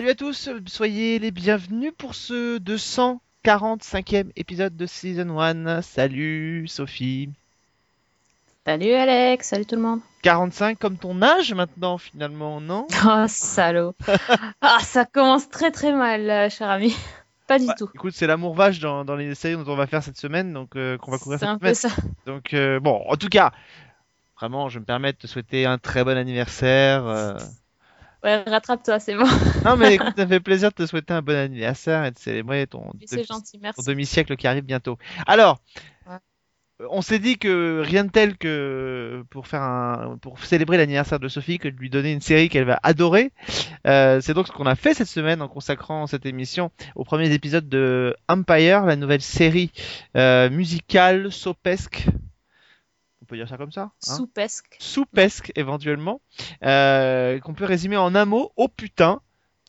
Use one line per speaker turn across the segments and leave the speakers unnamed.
Salut à tous, soyez les bienvenus pour ce 245e épisode de Season 1. Salut Sophie.
Salut Alex, salut tout le monde.
45 comme ton âge maintenant finalement, non
Oh salaud. ah ça commence très très mal, euh, cher ami. Pas du
Ouais,
tout.
Écoute, c'est l'amour vache dans, dans les séries dont on va faire cette semaine, donc euh, qu'on va couvrir
C'est
cette
un peu ça.
Donc euh, bon, en tout cas, vraiment, je me permets de te souhaiter un très bon anniversaire. euh.
Ouais, rattrape-toi, c'est bon.
Non mais écoute, ça fait plaisir de te souhaiter un bon anniversaire et de célébrer ton, demi-siècle qui arrive bientôt. Alors,
Ouais.
euh, on s'est dit que rien de tel que pour faire un, pour célébrer l'anniversaire de Sophie, que de lui donner une série qu'elle va adorer. Euh, c'est donc ce qu'on a fait cette semaine en consacrant cette émission aux premiers épisodes de Empire, la nouvelle série euh, musicale sopesque. Peut dire ça comme ça hein
Soupesque.
soupesque éventuellement, euh, qu'on peut résumer en un mot, oh putain.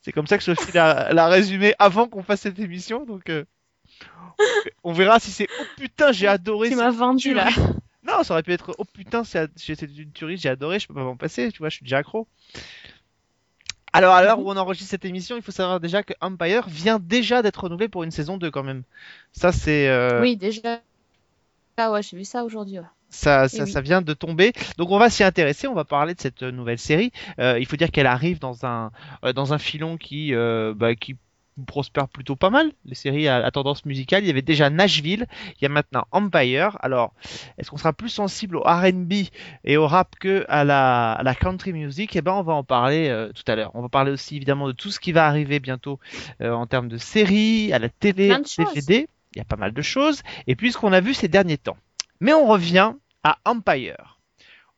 C'est comme ça que Sophie l'a l'a résumé avant qu'on fasse cette émission, donc euh, on verra si c'est oh putain j'ai adoré.
Tu m'as vendu là.
Non, ça aurait pu être oh putain c'est c'est une tuerie, j'ai adoré, je peux pas m'en passer, tu vois, je suis déjà accro. Alors à l'heure où on enregistre cette émission, il faut savoir déjà que Empire vient déjà d'être renouvelé pour une saison 2 quand même. Ça c'est euh,
Oui, déjà. Ah ouais, j'ai vu ça aujourd'hui. ouais.
Ça, ça,
oui.
ça vient de tomber. Donc on va s'y intéresser, on va parler de cette nouvelle série. Euh, il faut dire qu'elle arrive dans un euh, dans un filon qui euh, bah, qui prospère plutôt pas mal. Les séries à, à tendance musicale, il y avait déjà Nashville, il y a maintenant Empire. Alors, est-ce qu'on sera plus sensible au R&B et au rap que à la, à la country music? Eh ben, on va en parler euh, tout à l'heure. On va parler aussi évidemment de tout ce qui va arriver bientôt euh, en termes de séries, à la télé. DVD. Il y a pas mal de choses. Et puis ce qu'on a vu ces derniers temps. Mais on revient à Empire.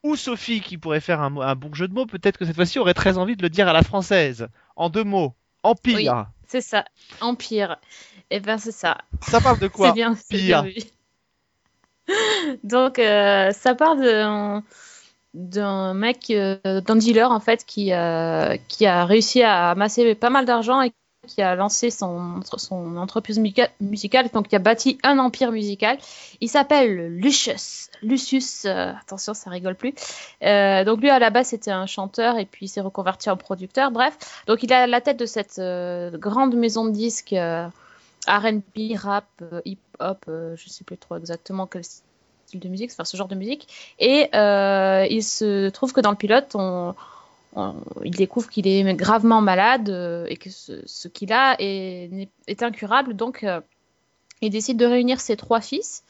Ou Sophie, qui pourrait faire un, bon jeu de mots, peut-être que cette fois-ci aurait très envie de le dire à la française. En deux mots. Empire.
C'est ça. Empire. Et ben c'est ça.
Ça parle de quoi
bien, c'est
Pire.
bien vu. Donc, euh, ça d'un d'un mec, euh, d'un dealer en fait, qui, euh, qui a réussi à amasser pas mal d'argent et qui a lancé son, entreprise musica- musicale, donc qui a bâti un empire musical. Il s'appelle Lucius. Lucius, euh, attention, ça rigole plus. Euh, donc lui, à la base, c'était un chanteur et puis il s'est reconverti en producteur. Bref, donc il a la tête de cette euh, grande maison de disques. R&B, rap, hip-hop, je sais plus trop exactement quel style de musique, enfin ce genre de musique. Et il se trouve que dans le pilote, on, on- il découvre qu'il est gravement malade euh, et que ce, qu'il a est, incurable. Donc euh, il décide de réunir ses trois fils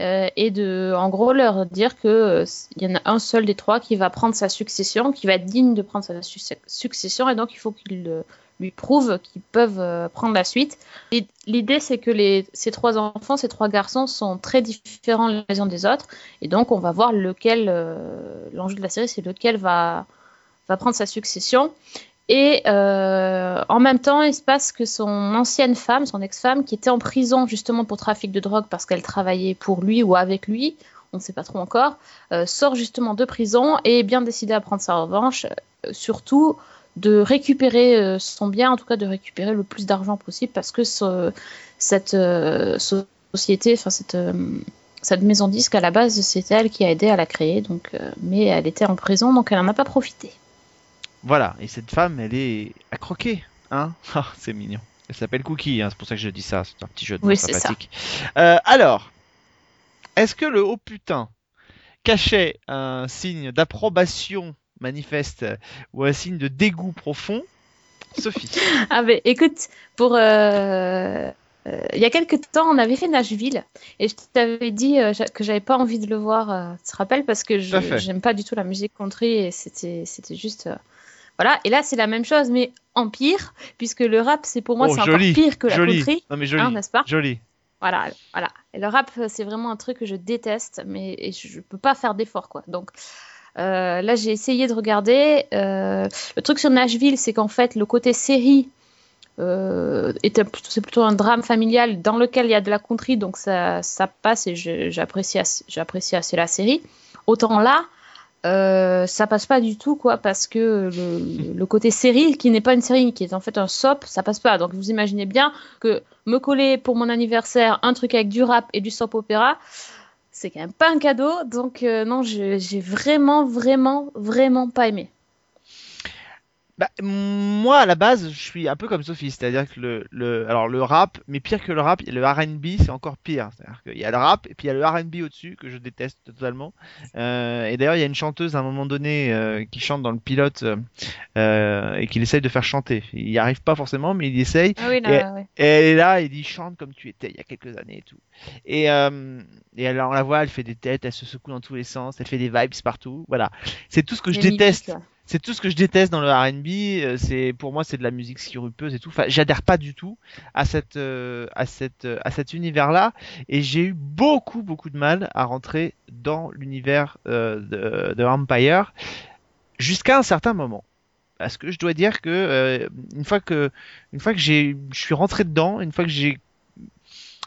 euh, et de, en gros, leur dire que euh, il y en a un seul des trois qui va prendre sa succession, qui va être digne de prendre sa su- succession, et donc il faut qu'il euh, lui prouve qu'ils peuvent euh, prendre la suite. L'idée, c'est que ces trois enfants, ces trois garçons sont très différents les uns des autres. Et donc, on va voir lequel, euh, l'enjeu de la série, c'est lequel va, va prendre sa succession. Et euh, en même temps, il se passe que son ancienne femme, son ex-femme, qui était en prison justement pour trafic de drogue parce qu'elle travaillait pour lui ou avec lui, on ne sait pas trop encore, euh, sort justement de prison et est bien décidée à prendre sa revanche, euh, surtout de récupérer son bien, en tout cas de récupérer le plus d'argent possible parce que ce- cette so- société, enfin cette, maison disque à la base, c'était elle qui a aidé à la créer, donc, mais elle était en prison donc elle n'en a pas profité.
Voilà. Et cette femme, elle est à croquer. Hein Ah, C'est mignon. Elle s'appelle Cookie, hein, c'est pour ça que je dis ça. C'est un petit jeu de mots
Oui, ça.
sympathique. Euh, alors, est-ce que le haut putain cachait un signe d'approbation manifeste ou un signe de dégoût profond? Sophie.
Ah ben écoute, pour euh, euh, il y a quelques temps, on avait fait Nashville et je t'avais dit euh, que j'avais pas envie de le voir. euh, tu te rappelles parce que je j'aime pas du tout la musique country et c'était c'était juste euh, voilà. Et là c'est la même chose mais en pire puisque le rap c'est pour moi
Oh,
c'est encore pire que la
joli.
country,
Non mais joli.
hein, n'est-ce pas
Joli.
Voilà, voilà. Et le rap c'est vraiment un truc que je déteste mais et je, peux pas faire d'effort quoi. Donc euh, là, j'ai essayé de regarder. Euh, le truc sur Nashville, c'est qu'en fait, le côté série euh, c'est plutôt un drame familial dans lequel il y a de la country, donc ça, ça passe et j'apprécie assez, j'apprécie assez la série. Autant là, euh, ça passe pas du tout, quoi, parce que le, côté série, qui n'est pas une série, qui est en fait un soap, ça passe pas. Donc vous imaginez bien que me coller pour mon anniversaire un truc avec du rap et du soap opéra, c'est quand même pas un cadeau. Donc euh, non, j'ai vraiment, vraiment, vraiment pas aimé.
Bah, moi, à la base, je suis un peu comme Sophie, c'est-à-dire que le, le, alors le rap, mais pire que le rap, le R&B, c'est encore pire. C'est-à-dire qu'il y a le rap et puis il y a le R&B au-dessus que je déteste totalement. Euh, et d'ailleurs, il y a une chanteuse à un moment donné euh, qui chante dans le pilote euh, et qu'il essaye de faire chanter. Il n'y arrive pas forcément, mais il essaye.
Ah oui, là, ouais.
Et elle est là, et dit chante comme tu étais il y a quelques années et tout. Et, et elle, on la voit, elle fait des têtes, elle se secoue dans tous les sens, elle fait des vibes partout. Voilà, c'est tout ce que je déteste.
Là.
C'est tout ce que je déteste dans le R&B. euh, C'est pour moi c'est de la musique sirupeuse et tout. Enfin, j'adhère pas du tout à cette euh, à cette euh, à cet univers-là. Et j'ai eu beaucoup beaucoup de mal à rentrer dans l'univers euh, de, de Empire jusqu'à un certain moment. Parce que je dois dire que euh, une fois que une fois que j'ai je suis rentré dedans, une fois que j'ai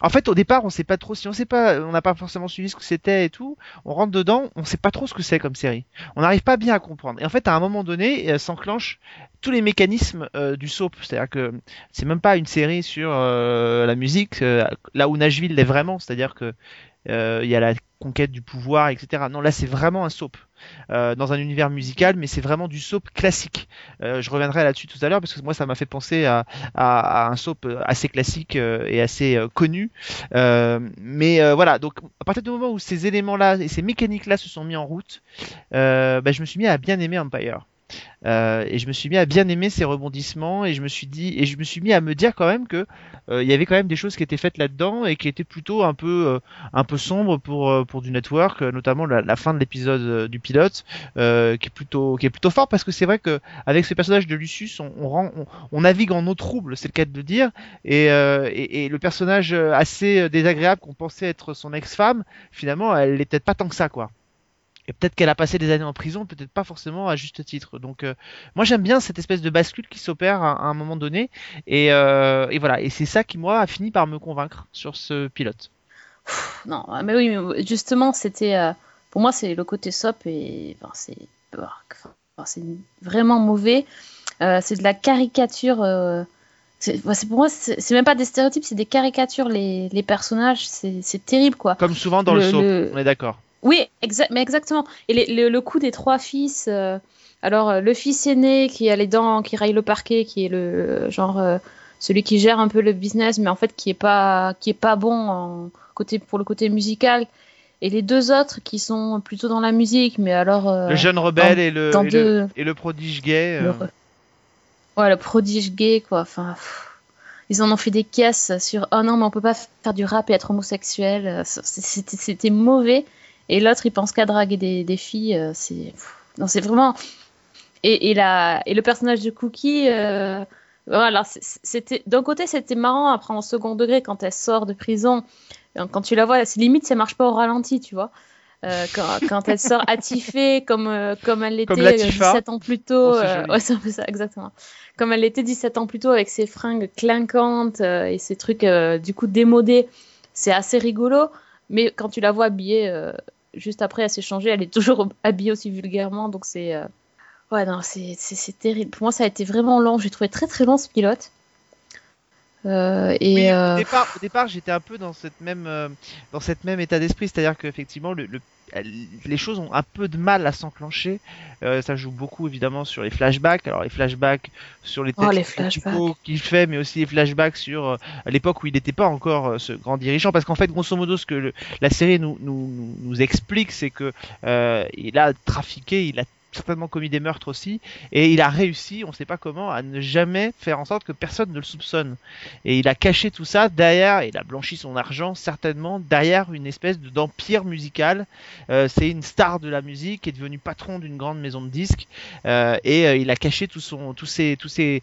en fait, au départ, on sait pas trop si on sait pas, on n'a pas forcément suivi ce que c'était et tout. On rentre dedans, on sait pas trop ce que c'est comme série. On n'arrive pas bien à comprendre. Et en fait, à un moment donné, euh, s'enclenchent tous les mécanismes euh, du soap. C'est-à-dire que c'est même pas une série sur euh, la musique, là où Nashville l'est vraiment. C'est-à-dire que il y a la conquête du pouvoir, etc. Non, là, c'est vraiment un soap. Euh, dans un univers musical, mais c'est vraiment du soap classique. Euh, je reviendrai là-dessus tout à l'heure parce que moi ça m'a fait penser à, un soap assez classique euh, et assez euh, connu. Euh, mais voilà, donc à partir du moment où ces éléments-là et ces mécaniques-là se sont mis en route, bah, je me suis mis à bien aimer Empire. Euh, et je me suis mis à bien aimer ces rebondissements et je me suis dit et je me suis mis à me dire quand même que euh, il y avait quand même des choses qui étaient faites là-dedans et qui étaient plutôt un peu euh, sombres pour du network, notamment la, fin de l'épisode du pilote qui est plutôt qui fort parce que c'est vrai que avec ce personnage de Lucius on, navigue en eau trouble, c'est le cas de le dire et, le personnage assez désagréable qu'on pensait être son ex-femme, finalement elle l'est peut-être pas tant que ça quoi. Et peut-être qu'elle a passé des années en prison, peut-être pas forcément à juste titre. Donc euh, moi j'aime bien cette espèce de bascule qui s'opère à, à un moment donné. Et, euh, et voilà, et c'est ça qui moi a fini par me convaincre sur ce pilote.
Non, mais oui, mais justement, c'était. euh, pour moi, c'est le côté soap et. Enfin, c'est. enfin, vraiment mauvais. Euh, c'est de la caricature. euh, c'est pour moi, c'est même pas des stéréotypes, c'est des caricatures. Les, les personnages, c'est c'est terrible, quoi.
Comme souvent dans le,
Le-
soap,
le-
on est d'accord.
Oui, exa- mais exactement. Et les- le, le coup des trois fils. euh, alors, euh, le fils aîné qui a les dents, qui raille le parquet, qui est le genre euh, celui qui gère un peu le business, mais en fait qui est pas qui est pas bon en côté pour le côté musical. Et les deux autres qui sont plutôt dans la musique, mais alors euh,
le jeune rebelle et, le, et, le,
deux-
et le prodige gay.
le, ouais, le prodige gay, quoi. Enfin, pff, ils en ont fait des caisses sur oh non, mais on peut pas faire du rap et être homosexuel. C'était mauvais. Et l'autre, il pense qu'à draguer des, des filles. euh, C'est non, c'est vraiment. Et, et, la, et le personnage de Cookie. euh, Voilà, c'était d'un côté c'était marrant après en second degré quand elle sort de prison, Euh, quand tu la vois, c'est limite ça marche pas au ralenti, tu vois. Euh, quand, quand elle sort attifée comme euh, comme elle l'était
Comme
euh,
Latifa.
17 ans plus tôt,
Oh,
euh, ouais ça exactement. Comme elle l'était 17 ans plus tôt avec ses fringues clinquantes et ses trucs du coup démodés, c'est assez rigolo. Mais quand tu la vois habillée juste après, elle s'est changée, elle est toujours habillée aussi vulgairement, donc c'est euh, ouais non c'est terrible. Pour moi ça a été vraiment long, j'ai trouvé très très long ce pilote. Euh, et
Oui,
euh,
au départ, j'étais un peu dans cette même, euh, dans cette même état d'esprit, c'est-à-dire qu'effectivement, le, le- les choses ont un peu de mal à s'enclencher. Ça joue beaucoup évidemment sur les flashbacks. Alors les flashbacks sur les
Oh,
textes qu'il fait, mais aussi les flashbacks sur l'époque où il n'était pas encore ce grand dirigeant. Parce qu'en fait, grosso modo, ce que le- la série nous, nous, nous- explique, c'est que il a trafiqué, il a certainement commis des meurtres aussi, et il a réussi, on ne sait pas comment, à ne jamais faire en sorte que personne ne le soupçonne. Et il a caché tout ça derrière, il a blanchi son argent certainement derrière une espèce de- d'empire musical. Euh, c'est une star de la musique, est devenu patron d'une grande maison de disques, euh, et euh, il a caché tout son, tous ses, tous ses,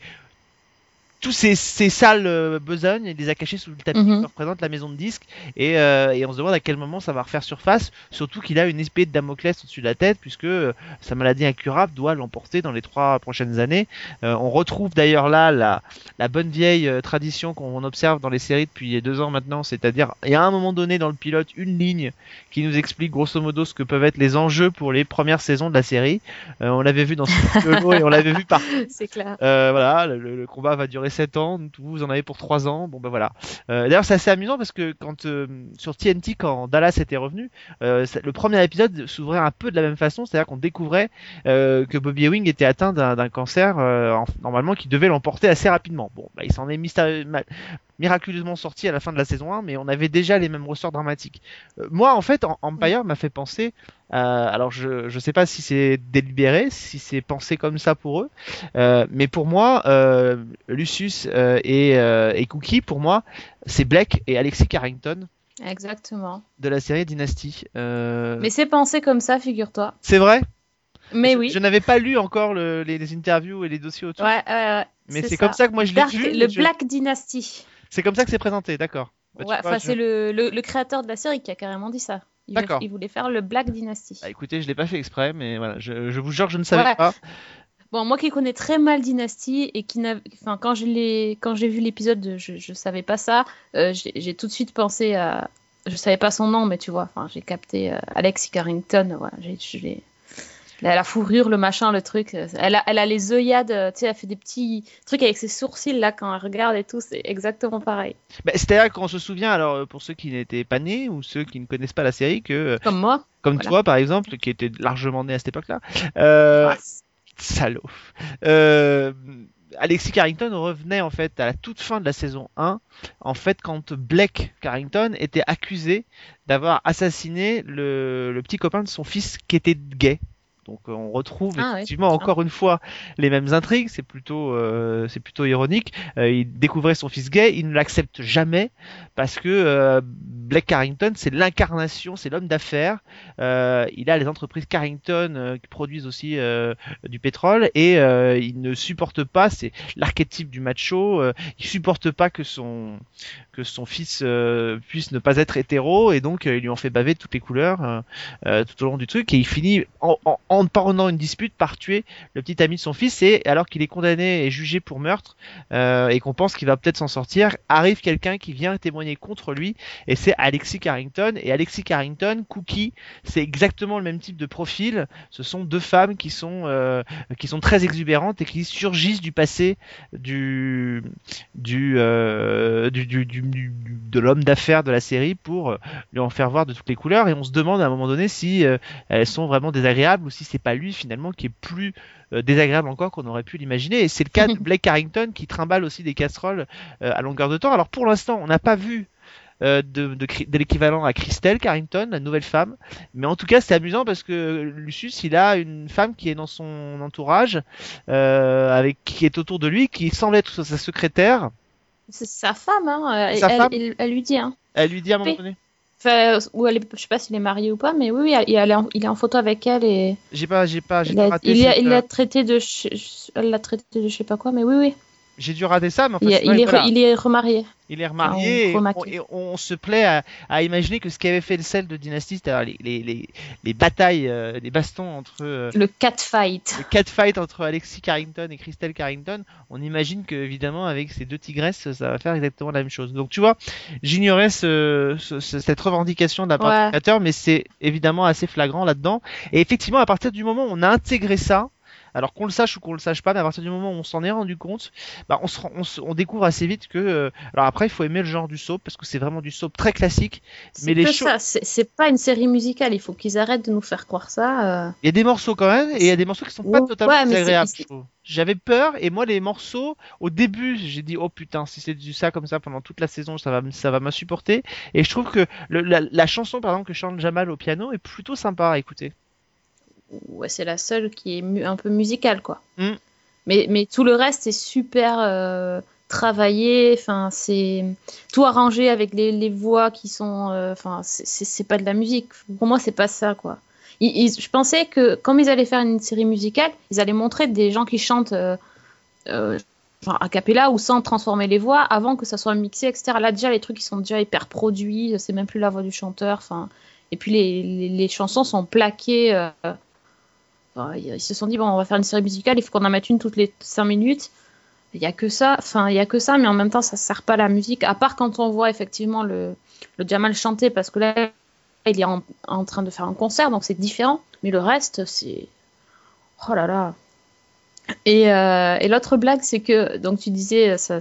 tous ces, ces sales euh, besognes, il les a cachés sous le tapis
Mhm.
qui représente la maison de disques. Et, euh, et on se demande à quel moment ça va refaire surface. Surtout qu'il a une épée de Damoclès au-dessus de la tête, puisque euh, sa maladie incurable doit l'emporter dans les trois prochaines années. Euh, on retrouve d'ailleurs là la, la bonne vieille euh, tradition qu'on observe dans les séries depuis deux ans maintenant, c'est-à-dire il y a un moment donné dans le pilote une ligne qui nous explique grosso modo ce que peuvent être les enjeux pour les premières saisons de la série. Euh, on l'avait vu dans Solo et on l'avait vu par
C'est clair.
euh, voilà, le, le combat va durer 7 ans, vous en avez pour 3 ans. Bon ben voilà. Euh, D'ailleurs, c'est assez amusant parce que quand euh, sur TNT, quand Dallas était revenu, euh, le premier épisode s'ouvrait un peu de la même façon, c'est-à-dire qu'on découvrait que Bobby Ewing était atteint d'un cancer en- normalement qui devait l'emporter assez rapidement. Bon, bah, il s'en est ma- miraculeusement sorti à la fin de la saison 1, mais on avait déjà les mêmes ressorts dramatiques. Euh, moi, en fait, Empire m'a fait penser. à- alors, je je sais pas si c'est délibéré, si c'est pensé comme ça pour eux, euh, mais pour moi, euh, Lucius euh, et, euh, et Cookie, pour moi, c'est Blake et Alexis Carrington
Exactement.
de la série Dynasty. Euh,
Mais c'est pensé comme ça, figure-toi.
c'est vrai?
Mais
Je-
oui.
Je n'avais pas lu encore le- les, les interviews et les dossiers autour.
Ouais, ouais, ouais.
mais c'est comme ça que moi je l'ai vu.
le
je-
Black Dynasty.
C'est comme ça que c'est présenté, d'accord. Bah,
ouais, enfin, c'est le, le, le créateur de la série qui a carrément dit ça. Il,
D'accord.
il voulait faire le Black Dynasty.
Bah, écoutez, je l'ai pas fait exprès, mais voilà, je, je vous jure, je ne savais
Ouais.
pas.
Bon, moi qui connais très mal Dynasty et qui n'a, enfin, quand je quand j'ai vu l'épisode, je, je savais pas ça. euh, j'ai tout de suite pensé à, je savais pas son nom, mais tu vois, enfin, j'ai capté euh, Alexis Carrington. Voilà, je l'ai- la, la fourrure, le machin, le truc. euh, Elle a, elle a les œillades, euh, tu sais, elle fait des petits trucs avec ses sourcils là quand elle regarde et tout. C'est exactement pareil.
Bah, C'est-à-dire qu'on se souvient, alors euh, pour ceux qui n'étaient pas nés ou ceux qui ne connaissent pas la série, que
Comme moi.
comme
Voilà.
toi par exemple, qui était largement né à cette époque-là, euh,
Ouais.
salaud. Euh, Alexis Carrington revenait en fait à la toute fin de la saison 1, en fait quand Blake Carrington était accusé d'avoir assassiné le, le petit copain de son fils qui était gay. Donc euh, on retrouve
Ah
effectivement encore une fois les mêmes intrigues, c'est plutôt euh, c'est plutôt ironique. Euh, il découvrait son fils gay, il ne l'accepte jamais parce que euh, Blake Carrington c'est l'incarnation, c'est l'homme d'affaires. Il a les entreprises Carrington qui produisent aussi du pétrole et il ne supporte pas, c'est l'archétype du macho, il supporte pas que son que son fils puisse ne pas être hétéro et donc il lui en fait baver de toutes les couleurs tout au long du truc et il finit en, en, en pendant une dispute par tuer le petit ami de son fils et alors qu'il est condamné et jugé pour meurtre euh, et qu'on pense qu'il va peut-être s'en sortir arrive quelqu'un qui vient témoigner contre lui et c'est Alexis Carrington. Et Alexis Carrington Cookie c'est exactement le même type de profil. Ce sont deux femmes qui sont euh, qui sont très exubérantes et qui surgissent du passé du du, euh, du, du, du- du- de l'homme d'affaires de la série pour euh, lui en faire voir de toutes les couleurs et on se demande à un moment donné si euh, elles sont vraiment désagréables ou si c'est pas lui finalement qui est plus euh, désagréable encore qu'on aurait pu l'imaginer et c'est le cas de Blake Carrington qui trimballe aussi des casseroles euh, à longueur de temps alors pour l'instant on n'a pas vu de, de, Cri- de l'équivalent à Christelle Carrington, la nouvelle femme. Mais en tout cas, c'est amusant parce que Lucius, il a une femme qui est dans son entourage, avec qui est autour de lui, qui semble être sa secrétaire.
C'est sa femme, hein.
Sa
elle,
femme
elle- elle lui dit, hein.
Elle lui dit à un moment donné.
Enfin, ou elle est- je sais pas s'il est marié ou pas, mais oui, oui, elle- elle est en- il est en photo avec elle et
J'ai pas, j'ai pas, j'ai rater.
il l'a
euh,
traité de, elle l'a traité de je sais pas quoi, mais oui, oui.
J'ai dû rater ça, mais en fait,
Il,
vrai,
il est, re- il est remarié.
Il est remarié
on
et,
remarque.
on, et on se plaît à, à imaginer que ce qui avait fait le sel de Dynasty, c'est-à-dire les, les, les, les batailles, euh, les bastons entre euh,
Le catfight.
le catfight entre Alexis Carrington et Christelle Carrington, on imagine que évidemment avec ces deux tigresses, ça va faire exactement la même chose. Donc tu vois, j'ignorais ce, ce- ce- cette revendication de la part
Ouais.
mais c'est évidemment assez flagrant là-dedans. Et effectivement, à partir du moment où on a intégré ça, alors qu'on le sache ou qu'on le sache pas, mais à partir du moment où on s'en est rendu compte, bah on, se, rend- on, se- on découvre assez vite que. euh, alors après, il faut aimer le genre du soap parce que c'est vraiment du soap très classique. Mais les
que
cho-
ça, c'est pas une série musicale. Il faut qu'ils arrêtent de nous faire croire ça. euh.
Il y a des morceaux quand même, et il y a des morceaux qui sont pas
Ouais,
totalement trouve. J'avais peur, et moi les morceaux, au début, j'ai dit oh putain, si c'est du ça comme ça pendant toute la saison, ça va, ça va m'insupporter. Et je trouve que le- la, la chanson par exemple que chante Jamal au piano est plutôt sympa à écouter.
Ouais, c'est la seule qui est un peu musicale, quoi.
Mm.
Mais, mais tout le reste est super euh, travaillé. Enfin, c'est tout arrangé avec les, les voix qui sont. euh, Enfin, c'est- c'est pas de la musique. Pour moi, c'est pas ça, quoi. Ils- ils- je pensais que comme ils allaient faire une série musicale, ils allaient montrer des gens qui chantent. euh, euh, enfin, a cappella ou sans transformer les voix avant que ça soit mixé, etc. Là, déjà, les trucs, ils sont déjà hyper produits, c'est même plus la voix du chanteur, enfin. Et puis, les, les, les chansons sont plaquées. euh, enfin, ils se sont dit, bon, on va faire une série musicale, il faut qu'on en mette une toutes les 5 minutes. Il y a que ça, enfin, il y a que ça, mais en même temps, ça sert pas à la musique, à part quand on voit effectivement le, le Jamal chanter, parce que là, il est en, en train de faire un concert, donc c'est différent. Mais le reste, c'est. Oh là là. Et, euh, et l'autre blague, c'est que, donc tu disais, ça,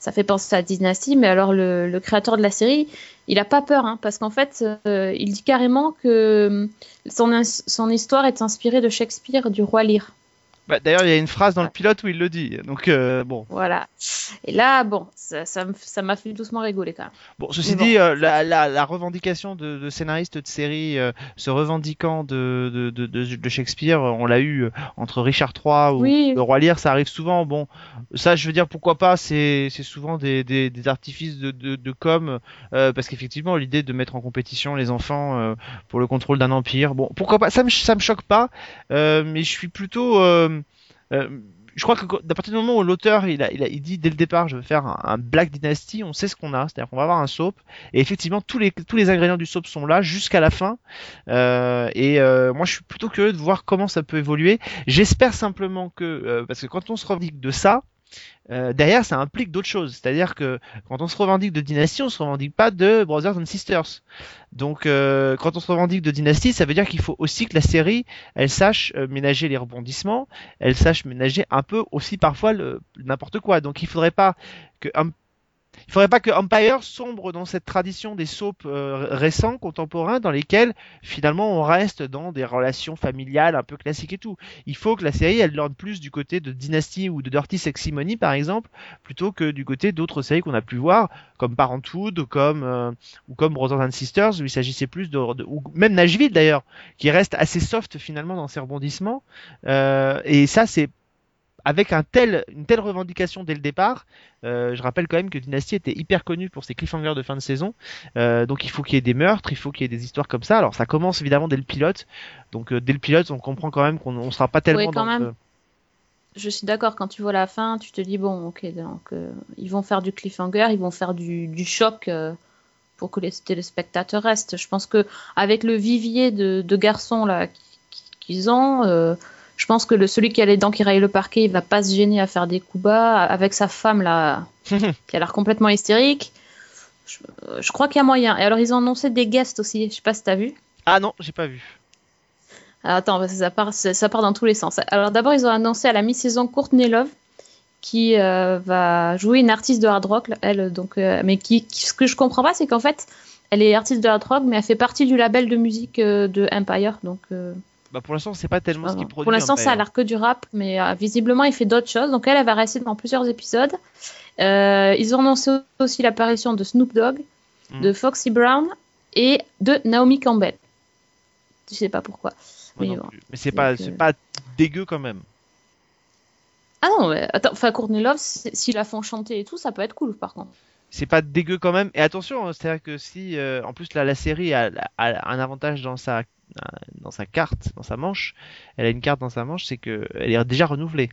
ça fait penser à Dynasty, mais alors le, créateur de la série, il a pas peur, hein, parce qu'en fait, euh, il dit carrément que son, son histoire est inspirée de Shakespeare, du roi Lear.
Bah, D'ailleurs, il y a une phrase dans le pilote où il le dit. Donc, euh, bon.
Voilà. Et là, bon, ça ça me- ça m'a fait doucement rigoler quand même.
Bon, ceci
bon.
dit, euh, la, la, la revendication de, de scénaristes de séries euh, se revendiquant de, de, de, Shakespeare, on l'a eu euh, entre Richard III ou
Oui.
le Roi Lear, ça arrive souvent. Bon, ça, je veux dire, pourquoi pas, c'est c'est souvent des, des, des artifices de, de, de com, euh, parce qu'effectivement, l'idée de mettre en compétition les enfants euh, pour le contrôle d'un empire, bon, pourquoi pas, ça me, ça me choque pas, euh, mais je suis plutôt. Euh, je crois que à partir du moment où l'auteur il, a, il, dit dès le départ je veux faire un, Black Dynasty, on sait ce qu'on a, c'est-à-dire qu'on va avoir un soap. Et effectivement tous les tous les ingrédients du soap sont là jusqu'à la fin. Euh, et euh, moi je suis plutôt curieux de voir comment ça peut évoluer. J'espère simplement que parce que quand on se revendique de ça euh, derrière, ça implique d'autres choses. C'est-à-dire que quand on se revendique de dynastie, on se revendique pas de Brothers and Sisters. Donc, euh, quand on se revendique de dynastie, ça veut dire qu'il faut aussi que la série, elle sache euh, ménager les rebondissements, elle sache ménager un peu aussi parfois n'importe quoi. Donc, il faudrait pas que un- il faudrait pas que Empire sombre dans cette tradition des soaps euh, récents, contemporains, dans lesquels finalement on reste dans des relations familiales un peu classiques et tout. Il faut que la série elle lorde plus du côté de Dynasty ou de Dirty Sexy Money par exemple, plutôt que du côté d'autres séries qu'on a pu voir, comme Parenthood, comme euh, ou comme Brothers and Sisters, où il s'agissait plus de, de- ou même Nashville d'ailleurs, qui reste assez soft finalement dans ses rebondissements. Euh, et ça c'est avec un tel, une telle revendication dès le départ, euh, je rappelle quand même que Dynasty était hyper connu pour ses cliffhangers de fin de saison, Euh, donc il faut qu'il y ait des meurtres, il faut qu'il y ait des histoires comme ça. Alors ça commence évidemment dès le pilote, donc euh, dès le pilote on comprend quand même qu'on on sera pas tellement
Oui, quand
dans
même.
le-
Je suis d'accord, quand tu vois la fin, tu te dis, bon, ok, donc ils vont faire du cliffhanger, ils vont faire du, du choc pour que les téléspectateurs restent. Je pense que avec le vivier de, de garçons là qui- qui- qu'ils ont, je pense que le, celui qui a les dents qui rayent le parquet, il va pas se gêner à faire des coups bas avec sa femme là qui a l'air complètement hystérique. Je, euh, je crois qu'il y a moyen. Et alors ils ont annoncé des guests aussi, je sais pas si t'as vu.
Ah non, j'ai pas vu.
Alors, attends, parce que ça part, ça part dans tous les sens. Alors d'abord, ils ont annoncé à la mi-saison Courtney Love, qui euh, va jouer une artiste de hard rock, elle, donc, euh, mais qui, qui- ce que je comprends pas, c'est qu'en fait, elle est artiste de hard rock, mais elle fait partie du label de musique euh, de Empire, donc.
Bah pour l'instant c'est pas tellement ce qui produit.
pour l'instant, ça a
Empire.
l'air que du rap, mais euh, visiblement, il fait d'autres choses. Donc, elle, elle va rester dans plusieurs épisodes. Euh, ils ont annoncé aussi l'apparition de Snoop Dogg,
Mhm.
de Foxy Brown et de Naomi Campbell. Je sais pas pourquoi.
Moi
mais bon.
Mais c'est pas, c'est
euh,
pas dégueu quand même.
Ah non, mais attends, enfin, Courtney Love, si- s'ils la font chanter et tout, ça peut être cool par contre.
C'est pas dégueu quand même. Et attention, hein, c'est-à-dire que si, euh, en plus, la, la série a, a un avantage dans sa, dans sa carte, dans sa manche, elle a une carte dans sa manche, c'est que elle est déjà renouvelée.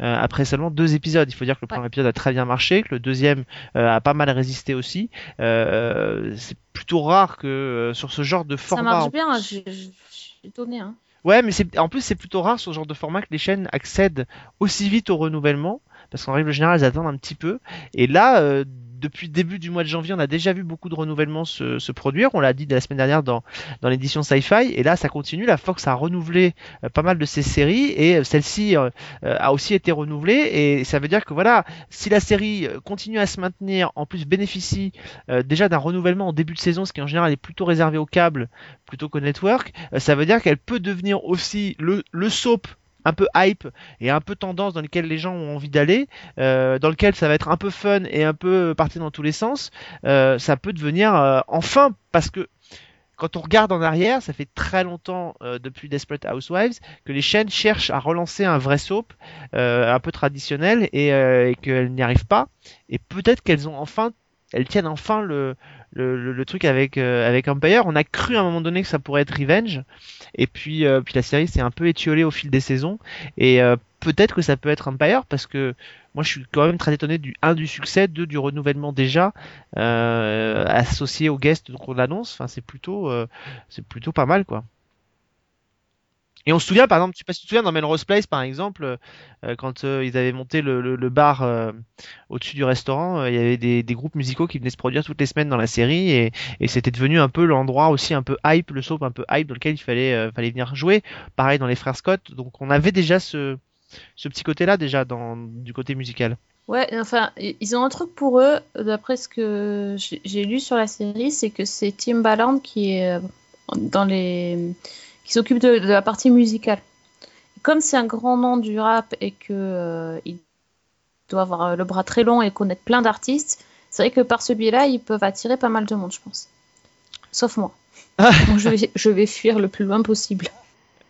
Euh, après seulement deux épisodes. Il faut dire que le premier épisode a très bien marché, que le deuxième euh, a pas mal résisté aussi. Euh, c'est plutôt rare que euh, sur ce genre de
ça
format.
marche
en
bien, je, je- je suis étonnée. Hein.
Ouais, mais c'est en plus c'est plutôt rare sur ce genre de format que les chaînes accèdent aussi vite au renouvellement, parce qu'en règle générale elles attendent un petit peu. Et là, euh, depuis le début du mois de janvier, on a déjà vu beaucoup de renouvellements se, produire. On l'a dit la semaine dernière dans, l'édition Sci-Fi, et là ça continue. La Fox a renouvelé euh, pas mal de ses séries, et euh, celle-ci euh, a aussi été renouvelée. Et ça veut dire que voilà, si la série continue à se maintenir, en plus bénéficie déjà d'un renouvellement en début de saison, ce qui en général est plutôt réservé au câble plutôt qu'au network, ça veut dire qu'elle peut devenir aussi le, le soap un peu hype et un peu tendance dans lequel les gens ont envie d'aller, euh, dans lequel ça va être un peu fun et un peu parti dans tous les sens, euh, ça peut devenir euh, enfin parce que quand on regarde en arrière, ça fait très longtemps depuis Desperate Housewives que les chaînes cherchent à relancer un vrai soap un peu traditionnel et, et qu'elles n'y arrivent pas. Et peut-être qu'elles ont enfin, elles tiennent enfin le, le, truc avec euh, avec Empire. On a cru à un moment donné que ça pourrait être Revenge, et puis euh, puis la série s'est un peu étiolée au fil des saisons. Et euh, peut-être que ça peut être Empire parce que moi je suis quand même très étonné du 1 du succès, 2 du renouvellement déjà euh, associé au guest donc on l'annonce. Enfin c'est plutôt c'est plutôt pas mal quoi. Et on se souvient, par exemple, tu sais pas si tu te souviens dans Melrose Place, par exemple, euh, quand euh, ils avaient monté le, bar euh, au-dessus du restaurant, il y avait des, groupes musicaux qui venaient se produire toutes les semaines dans la série, et, c'était devenu un peu l'endroit aussi un peu hype, le soap un peu hype dans lequel il fallait, venir jouer. Pareil dans les frères Scott, donc on avait déjà ce, petit côté-là déjà du côté musical.
Ouais, enfin, ils ont un truc pour eux, d'après ce que j'ai lu sur la série, c'est que c'est Timbaland qui est dans les qui s'occupe de, de la partie musicale. Comme c'est un grand nom du rap et que euh, il doit avoir le bras très long et connaître plein d'artistes, c'est vrai que par ce biais-là, ils peuvent attirer pas mal de monde, je pense. Sauf moi. Donc je vais, je vais fuir le plus loin possible.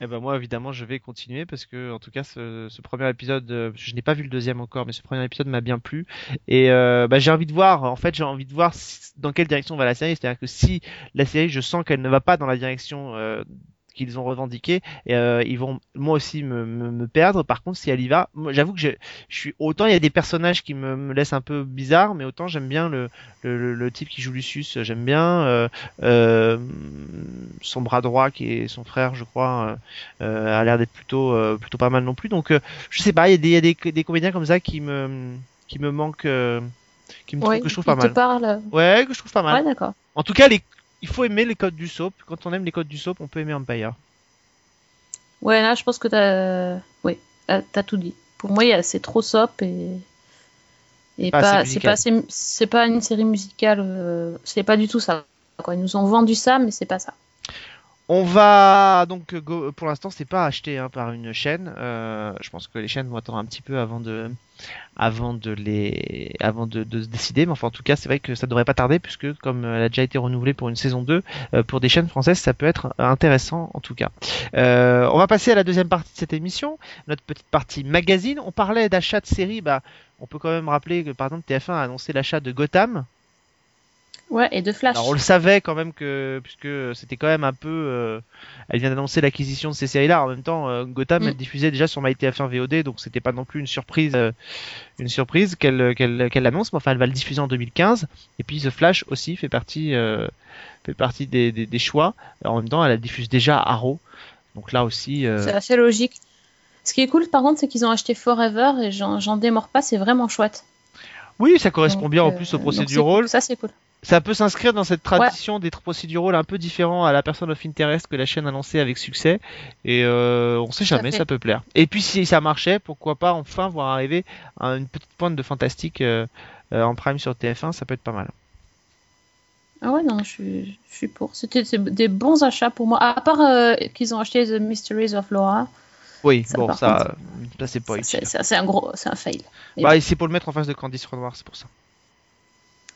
Et ben moi évidemment je vais continuer parce que en tout cas ce, ce premier épisode, euh, je n'ai pas vu le deuxième encore, mais ce premier épisode m'a bien plu et euh, bah, j'ai envie de voir. En fait j'ai envie de voir si- dans quelle direction va la série. C'est-à-dire que si la série je sens qu'elle ne va pas dans la direction euh, qu'ils ont revendiqué, et, euh, ils vont moi aussi me, me, me perdre. Par contre si elle y va, j'avoue que je, je suis autant il y a des personnages qui me, me laissent un peu bizarre, mais autant j'aime bien le, le, type qui joue Lucius, j'aime bien euh, euh, son bras droit qui est son frère je crois. a l'air d'être plutôt plutôt pas mal non plus donc je sais pas il y a des, il y a des, des comédiens comme ça qui me qui me manquent qui me
Ouais,
trouvent que je trouve pas mal
parlent.
ouais que je trouve pas mal
Ouais, d'accord.
en tout cas les il faut aimer les codes du soap quand on aime les codes du soap on peut aimer Empire
Ouais, là, je pense que t'as, oui, t'as tout dit. Pour moi, c'est trop sop et et
Pas
pas, c'est pas, c'est pas une série musicale. euh, c'est pas du tout ça. Quoi. Ils nous ont vendu ça, mais c'est pas ça.
On va donc pour l'instant c'est pas acheté hein, par une chaîne. Euh, je pense que les chaînes vont attendre un petit peu avant de avant de les avant de, de se décider. Mais enfin en tout cas c'est vrai que ça devrait pas tarder puisque comme elle a déjà été renouvelée pour une saison 2 euh, pour des chaînes françaises ça peut être intéressant en tout cas. Euh, on va passer à la deuxième partie de cette émission, notre petite partie magazine. On parlait d'achat de séries, bah on peut quand même rappeler que par exemple TF1 a annoncé l'achat de Gotham.
Ouais, et de Flash.
Alors on le savait quand même que puisque c'était quand même un peu, euh, elle vient d'annoncer l'acquisition de ces séries-là. En même temps, euh, Gotham
Mm.
elle diffusait déjà sur MyTF1 VOD, donc c'était pas non plus une surprise, euh, une surprise qu'elle qu'elle qu'elle l'annonce. Mais enfin, elle va le diffuser en 2015. Et puis The Flash aussi fait partie euh, fait partie des, des, des choix. En même temps, elle la diffuse déjà à Arrow. Donc là aussi, euh,
C'est assez logique. Ce qui est cool, par contre, c'est qu'ils ont acheté Forever et j'en j'en démords pas, c'est vraiment chouette.
oui, ça correspond
Donc,
bien en plus au
c'est
procédural.
cool. Ça, c'est cool.
Ça peut s'inscrire dans cette tradition des procéduraux un peu différents à la personne of interest que la chaîne a lancé avec succès. Et euh, on sait jamais, ça peut plaire. Et puis si ça marchait, pourquoi pas enfin voir arriver à une petite pointe de fantastique euh, euh, en prime sur TF1, ça peut être pas mal.
Ah ouais, non, je suis, je suis pour. C'était des bons achats pour moi. À part euh, qu'ils ont acheté The Mysteries of Laura.
Oui,
Ça,
bon, ça,
contre,
ça c'est pas.
C'est un gros, c'est un fail.
Bah, c'est pour le mettre en face de Candice Renoir, c'est pour ça.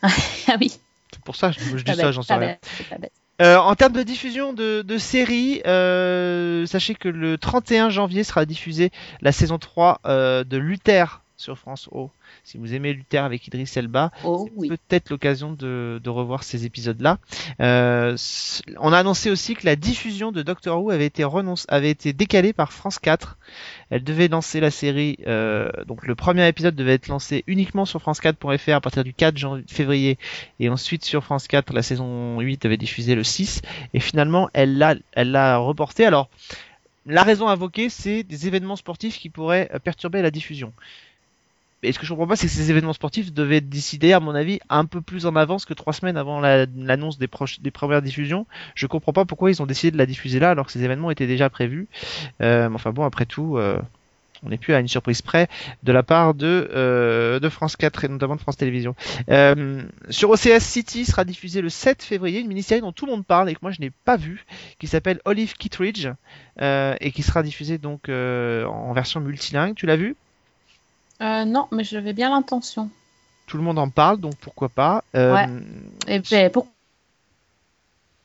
Ah oui.
C'est pour ça, je, je dis ça, j'en sais rien.
bête.
Euh, en termes de diffusion de, de séries, euh, sachez que le 31 janvier sera diffusée la saison 3 euh, de Luther sur France O. Si vous aimez Luther avec Idris Elba,
Oh
c'est
oui.
peut-être l'occasion de, de revoir ces épisodes-là. Euh, on a annoncé aussi que la diffusion de Doctor Who avait été renonce, avait été décalée par France 4. Elle devait lancer la série, euh, donc le premier épisode devait être lancé uniquement sur France 4.fr à partir du 4 janvier, février, et ensuite sur France 4, la saison 8 devait diffuser le 6, et finalement elle l'a, elle l'a reporté. Alors, la raison invoquée, c'est des événements sportifs qui pourraient euh, perturber la diffusion. Et ce que je comprends pas, c'est que ces événements sportifs devaient être décidés, à mon avis, un peu plus en avance que trois semaines avant la- l'annonce des, des premières diffusions. Je comprends pas pourquoi ils ont décidé de la diffuser là, alors que ces événements étaient déjà prévus. Euh, enfin bon, après tout, euh, on n'est plus à une surprise près de la part de, euh, de France 4 et notamment de France Télévisions. Euh, sur OCS City sera diffusé le 7 février une mini-série dont tout le monde parle et que moi je n'ai pas vue, qui s'appelle Olive Kittredge euh, et qui sera diffusée donc euh, en version multilingue. Tu l'as vu
Euh, non, mais j'avais bien l'intention.
Tout le monde en parle, donc pourquoi pas. Euh,
Ouais. Et ben, pour-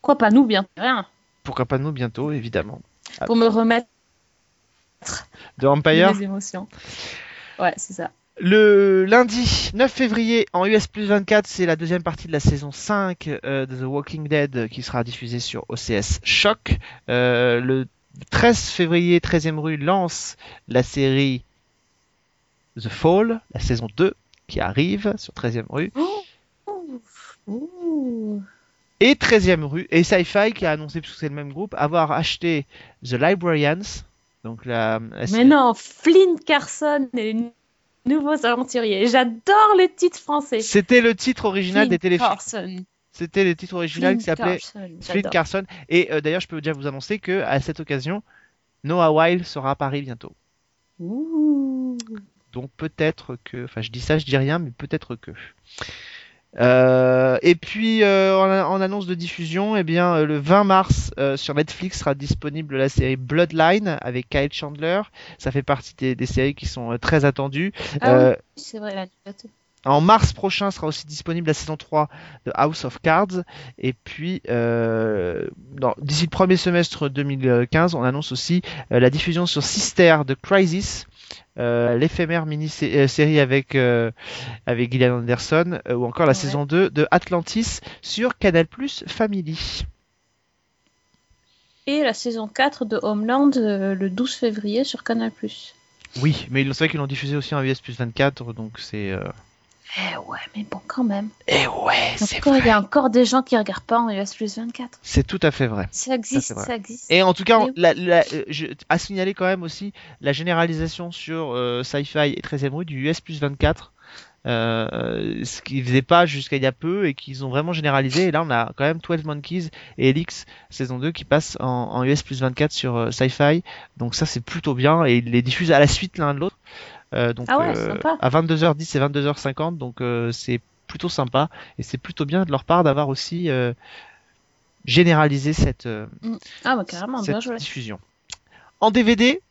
pourquoi pas nous bien rien
Pourquoi pas nous bientôt, évidemment.
pour me remettre
De Empire.
des émotions. Ouais, c'est ça.
Le lundi 9 février en US plus 24, c'est la deuxième partie de la saison 5 euh, de The Walking Dead qui sera diffusée sur OCS Shock. Euh, le 13 février, 13e rue lance la série The Fall, la saison 2 qui arrive sur 13e rue.
Ouh.
Et 13e rue, et Sci-Fi qui a annoncé, puisque c'est le même groupe, avoir acheté The Librarians. Donc la, la
Mais non, Flynn Carson et les nouveaux aventuriers. J'adore le titre français.
C'était le titre original
Flynn
des téléfilms.
Carson.
C'était le titre original
Flynn
qui s'appelait Flynn. Carson. Et euh, d'ailleurs, je peux déjà vous annoncer que à cette occasion, Noah Wild sera à Paris bientôt.
Ouh.
Donc peut-être que, enfin je dis ça, je dis rien, mais peut-être que. Euh, et puis euh, en, en annonce de diffusion, eh bien euh, le 20 mars euh, sur Netflix sera disponible la série Bloodline avec Kyle Chandler. Ça fait partie des, des séries qui sont très attendues.
Ah oui, c'est vrai.
En mars prochain sera aussi disponible la saison 3 de House of Cards. Et puis, euh, d'ici le premier semestre 2015, on annonce aussi euh, la diffusion sur Sister de Crisis, l'éphémère mini-série avec, euh, avec Gillian Anderson, euh, ou encore la
Ouais.
saison 2 de Atlantis sur Canal Plus Family.
Et la saison 4 de Homeland euh, le 12 février sur Canal+.
Oui, mais c'est vrai qu'ils l'ont diffusé aussi en US plus 24, donc c'est...
Eh ouais, mais bon, quand même.
Eh ouais, c'est
Encore, il y
vrai.
a encore des gens qui regardent pas en US plus 24.
C'est tout à fait vrai.
Ça existe,
vrai.
ça existe.
Et en tout cas, la- la- euh, je- à signaler quand même aussi la généralisation sur euh, Sci-Fi et 13e rue du US plus 24, euh, ce qu'ils faisaient pas jusqu'à il y a peu et qu'ils ont vraiment généralisé. Et là, on a quand même 12 Monkeys et Elix saison 2 qui passent en, en US plus 24 sur euh, Sci-Fi. Donc ça, c'est plutôt bien et ils les diffusent à la suite l'un de l'autre. Euh, donc
Ah ouais,
euh,
sympa.
à 22h10 et 22h50, donc euh, c'est plutôt sympa et c'est plutôt bien de leur part d'avoir aussi généralisé cette, euh,
Ah bah carrément,
cette diffusion. En DVD,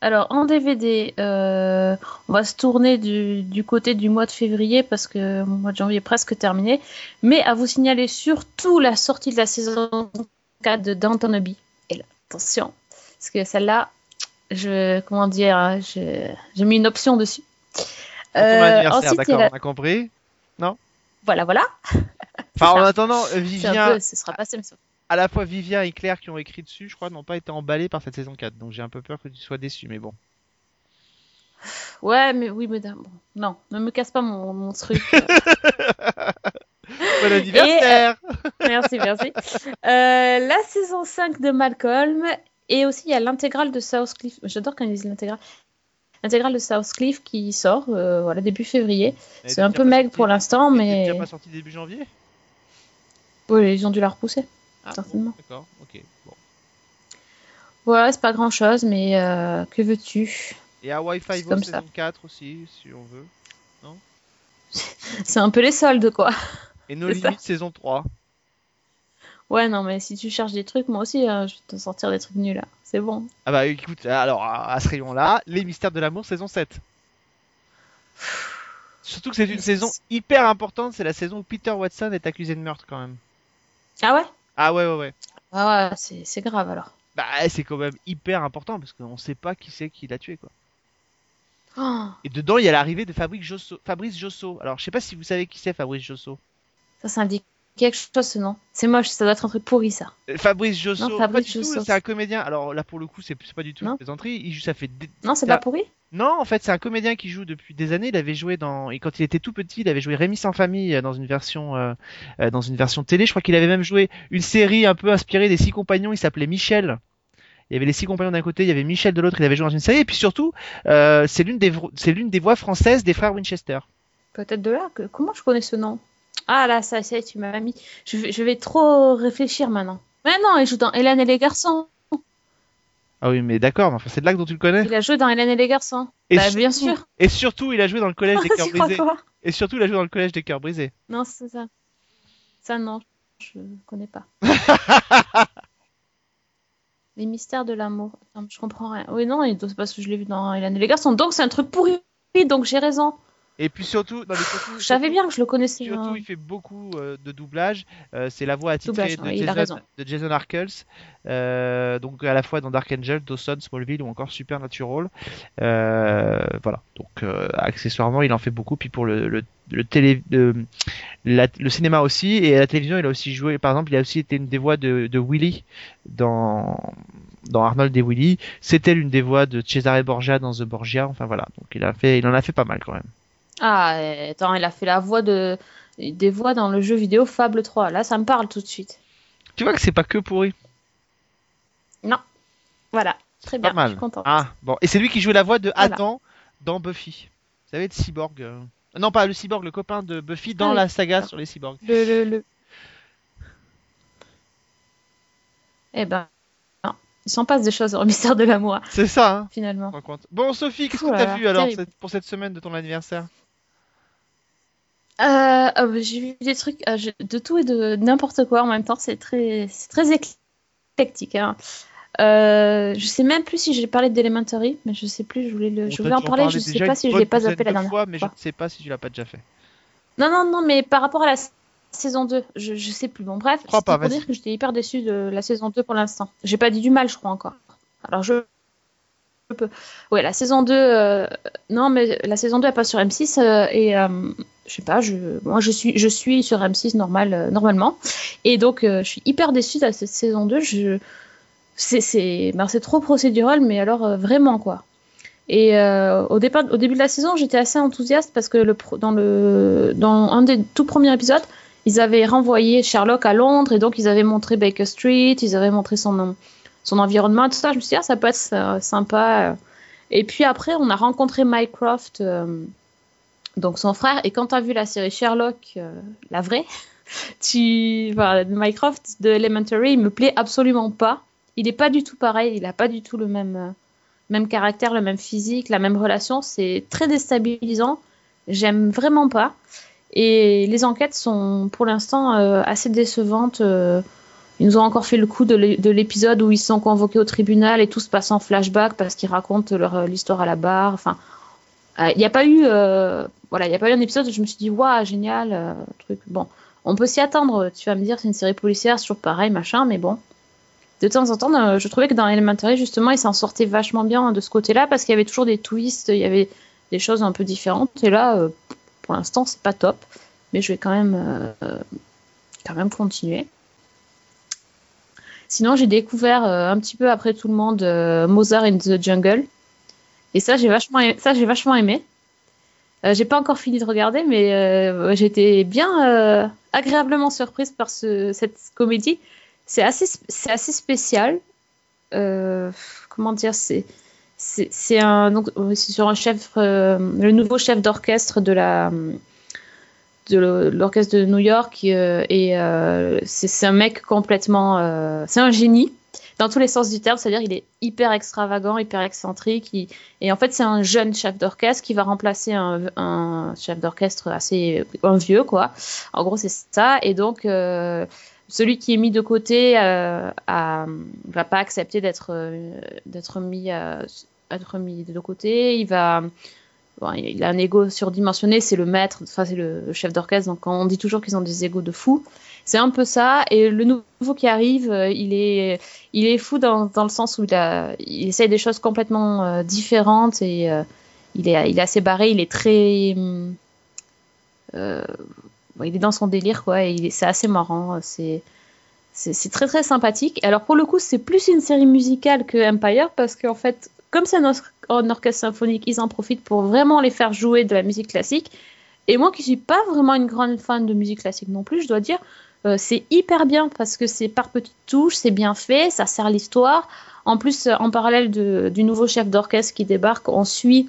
Alors en DVD, euh, on va se tourner du, du côté du mois de février parce que le mois de janvier est presque terminé. Mais à vous signaler surtout la sortie de la saison 4 de Downton Abbey. Et là, attention, parce que celle-là, je comment dire, hein, je- j'ai mis une option dessus. Euh, ensuite, a
d'accord, on a compris.
Voilà, voilà.
Enfin, en attendant, euh, Vivien,
peu, ce sera pas Simpson.
à la fois Vivien et Claire qui ont écrit dessus, je crois, n'ont pas été emballés par cette saison 4. Donc j'ai un peu peur que tu sois déçu, mais bon.
Ouais, mais oui, mais bon, non, ne me casse pas mon, mon truc.
Bon anniversaire
merci, merci. Euh, la saison 5 de Malcolm et aussi il y a l'intégrale de Southcliffe. J'adore quand ils disent l'intégrale. L'intégrale de Southcliffe qui sort euh, voilà, début février. C'est
est
un peu maigre pour l'instant, mais
déjà pas sortie début janvier?
Oui, ils ont dû la repousser.
Ah,
Certainement.
bon, D'accord, ok. Bon.
Voilà, c'est pas grand chose, mais euh, que veux-tu?
Et
C'est
Five-O
comme
saison
ça.
4 aussi, si on veut.
C'est un peu les soldes, quoi.
Et No
C'est ça.
Limits saison 3.
Ouais, non, mais si tu cherches des trucs, moi aussi, euh, je vais te sortir des trucs nuls là. C'est bon.
Ah bah écoute, alors à ce rayon-là, Les Mystères de l'amour saison 7. Surtout que c'est une saison hyper importante, c'est la saison où Peter Watson est accusé de meurtre quand même.
Ah ouais?
Ah ouais ouais ouais.
Ah ouais, c'est c'est grave alors.
Bah c'est quand même hyper important parce qu'on sait pas qui c'est qui l'a tué quoi.
Oh,
Et dedans il y a l'arrivée de Fabrice Josso. Fabrice Josso. Alors je sais pas si vous savez qui c'est Fabrice Josso.
ça, ça indique quelque chose ce nom. C'est moche, ça doit être un truc pourri ça.
Euh, Fabrice Josso. C'est un comédien. Alors là pour le coup c'est pas du tout
Non.
une plaisanterie. Il joue ça fait des-
Non, c'est pas pourri
Non, en fait, c'est un comédien qui joue depuis des années. Il avait joué dans et quand il était tout petit, il avait joué Rémi sans famille euh, dans une version euh, dans une version télé. Je crois qu'il avait même joué une série un peu inspirée des Six Compagnons. Il s'appelait Michel. Il y avait les Six Compagnons d'un côté, il y avait Michel de l'autre. Il avait joué dans une série. Et puis surtout, euh, c'est l'une des vo- c'est l'une des voix françaises des frères Winchester.
Peut-être de là que comment je connais ce nom? Ah là, ça, ça tu m'as mis. Je vais, je vais trop réfléchir maintenant. Mais non, il joue dans Hélène et les garçons.
Ah oui, mais d'accord. Mais enfin, c'est de là que dont tu le connais.
Il a joué dans Hélène et les garçons.
Et
Bah, bien sûr.
Et surtout, il a joué dans le collège des cœurs brisés. Et surtout, il a joué dans le collège des cœurs brisés.
Non, c'est ça. Ça, non, je connais pas. les mystères de l'amour. Je comprends rien. Oui, non, c'est parce que je l'ai vu dans Hélène et les garçons. Donc, c'est un truc pourri. Donc, j'ai raison.
Et puis surtout, surtout,
Je savais bien que je le connaissais.
Surtout,
hein.
il fait beaucoup euh, de doublage. Euh, c'est la voix attitrée
Doublage,
de,
ouais,
Jason, de Jason Arkles. Euh, donc à la fois dans Dark Angel, Dawson, Smallville ou encore Supernatural. Voilà. Donc accessoirement, il en fait beaucoup. Puis pour le, le, le télé, le, la- le cinéma aussi et à la télévision, il a aussi joué. Par exemple, il a aussi été une des voix de, de Willy dans dans Arnold et Willy. C'était l'une des voix de Cesare Borgia dans The Borgia. Enfin voilà, donc il a fait, il en a fait pas mal quand même.
Ah, euh, attends, il a fait la voix de des voix dans le jeu vidéo Fable 3. Là, ça me parle tout de suite.
Tu vois que c'est pas que pourri.
Non. Voilà. Très
Pas
bien.
mal.
Je suis contente.
Ah bon, et c'est lui qui joue la voix de
Voilà.
Adam dans Buffy. Vous savez, de Cyborg. euh, Non, pas le Cyborg, le copain de Buffy dans
Ah
la saga sur les cyborgs.
Le, le, le... Eh ben, non. il s'en passe des choses au mystère de l'amour,
C'est ça, hein.
finalement.
Bon, Sophie, qu'est-ce que t'as vu alors cette- pour cette semaine de ton anniversaire?
Euh, ah bah, j'ai vu des trucs euh, de tout et de n'importe quoi en même temps. C'est très, c'est très éclectique. Hein. Euh, je sais même plus si j'ai parlé d'Elementary, mais je sais plus. Je voulais le, je voulais en parler. Je sais pas si je l'ai pas zappé la
de
dernière
fois, mais je ne sais pas si tu l'as pas déjà fait.
Non, non, non, mais par rapport à la saison 2, je, je sais plus. Bon, bref,
pas,
pour dire que j'étais hyper déçue de la saison 2 pour l'instant. J'ai pas dit du mal, je crois encore. Alors je. Ouais, la saison 2, euh, non, mais la saison 2 elle passe sur M6 euh, et euh, je sais pas, je, moi je suis, je suis sur M6 normal, normalement. Et donc je suis hyper déçue de cette saison 2. Je, c'est, c'est, ben, c'est trop procédural, mais alors vraiment quoi. Et au, départ, au début de la saison, j'étais assez enthousiaste parce que le, dans, le, dans un des tout premiers épisodes, ils avaient renvoyé Sherlock à Londres et donc ils avaient montré Baker Street, ils avaient montré son, son environnement, tout ça. Je me suis dit, ah, ça peut être euh, sympa. Et puis après, on a rencontré Mycroft, euh, donc son frère. Et quand tu as vu la série Sherlock, euh, la vraie, Mycroft de Elementary, il me plaît absolument pas. Il est pas du tout pareil, il a pas du tout le même, euh, même caractère, le même physique, la même relation. C'est très déstabilisant. J'aime vraiment pas. Et les enquêtes sont pour l'instant euh, assez décevantes. Euh, ils nous ont encore fait le coup de l'é- de l'épisode où ils sont convoqués au tribunal et tout se passe en flashback parce qu'ils racontent leur euh, l'histoire à la barre. Enfin, euh, il n'y a pas eu, euh, voilà, il a pas eu un épisode où je me suis dit, waouh, génial, euh, truc. Bon, on peut s'y attendre. Tu vas me dire, c'est une série policière, c'est toujours pareil, machin, mais bon. De temps en temps, euh, je trouvais que dans Elementary, justement, ils s'en sortaient vachement bien de ce côté-là parce qu'il y avait toujours des twists, il y avait des choses un peu différentes. Et là, euh, pour l'instant, c'est pas top, mais je vais quand même, euh, quand même continuer. Sinon, j'ai découvert euh, un petit peu après tout le monde euh, Mozart in the Jungle. Et ça, j'ai vachement, ça, j'ai vachement aimé. Euh, j'ai pas encore fini de regarder, mais euh, j'étais bien agréablement surprise par ce, cette comédie. C'est assez, c'est assez spécial. Comment dire, c'est, c'est, un, donc, sur un chef, le nouveau chef d'orchestre de la, de l'orchestre de New York euh, et euh, c'est un mec complètement euh, c'est un génie dans tous les sens du terme c'est-à-dire il est hyper extravagant hyper excentrique et en fait c'est un jeune chef d'orchestre qui va remplacer un, chef d'orchestre assez un vieux quoi. En gros c'est ça et donc celui qui est mis de côté euh, va pas accepter d'être d'être mis mis de côté il va Il a un ego surdimensionné, c'est le maître, enfin c'est le chef d'orchestre, donc on dit toujours qu'ils ont des égos de fou. C'est un peu ça, et le nouveau qui arrive, euh, il est, il est fou dans, dans le sens où il, a, il essaye des choses complètement euh, différentes et euh, il, est, il est assez barré, il est très. il est dans son délire, quoi, et c'est assez marrant. C'est c'est très très sympathique. Alors pour le coup, c'est plus une série musicale que Empire parce qu'en fait, comme c'est un, or- un orchestre symphonique, ils en profitent pour vraiment les faire jouer de la musique classique. Et moi qui suis pas vraiment une grande fan de musique classique non plus, je dois dire, euh, c'est hyper bien parce que c'est par petites touches, c'est bien fait, ça sert l'histoire. En plus, euh, en parallèle du nouveau chef d'orchestre qui débarque, on suit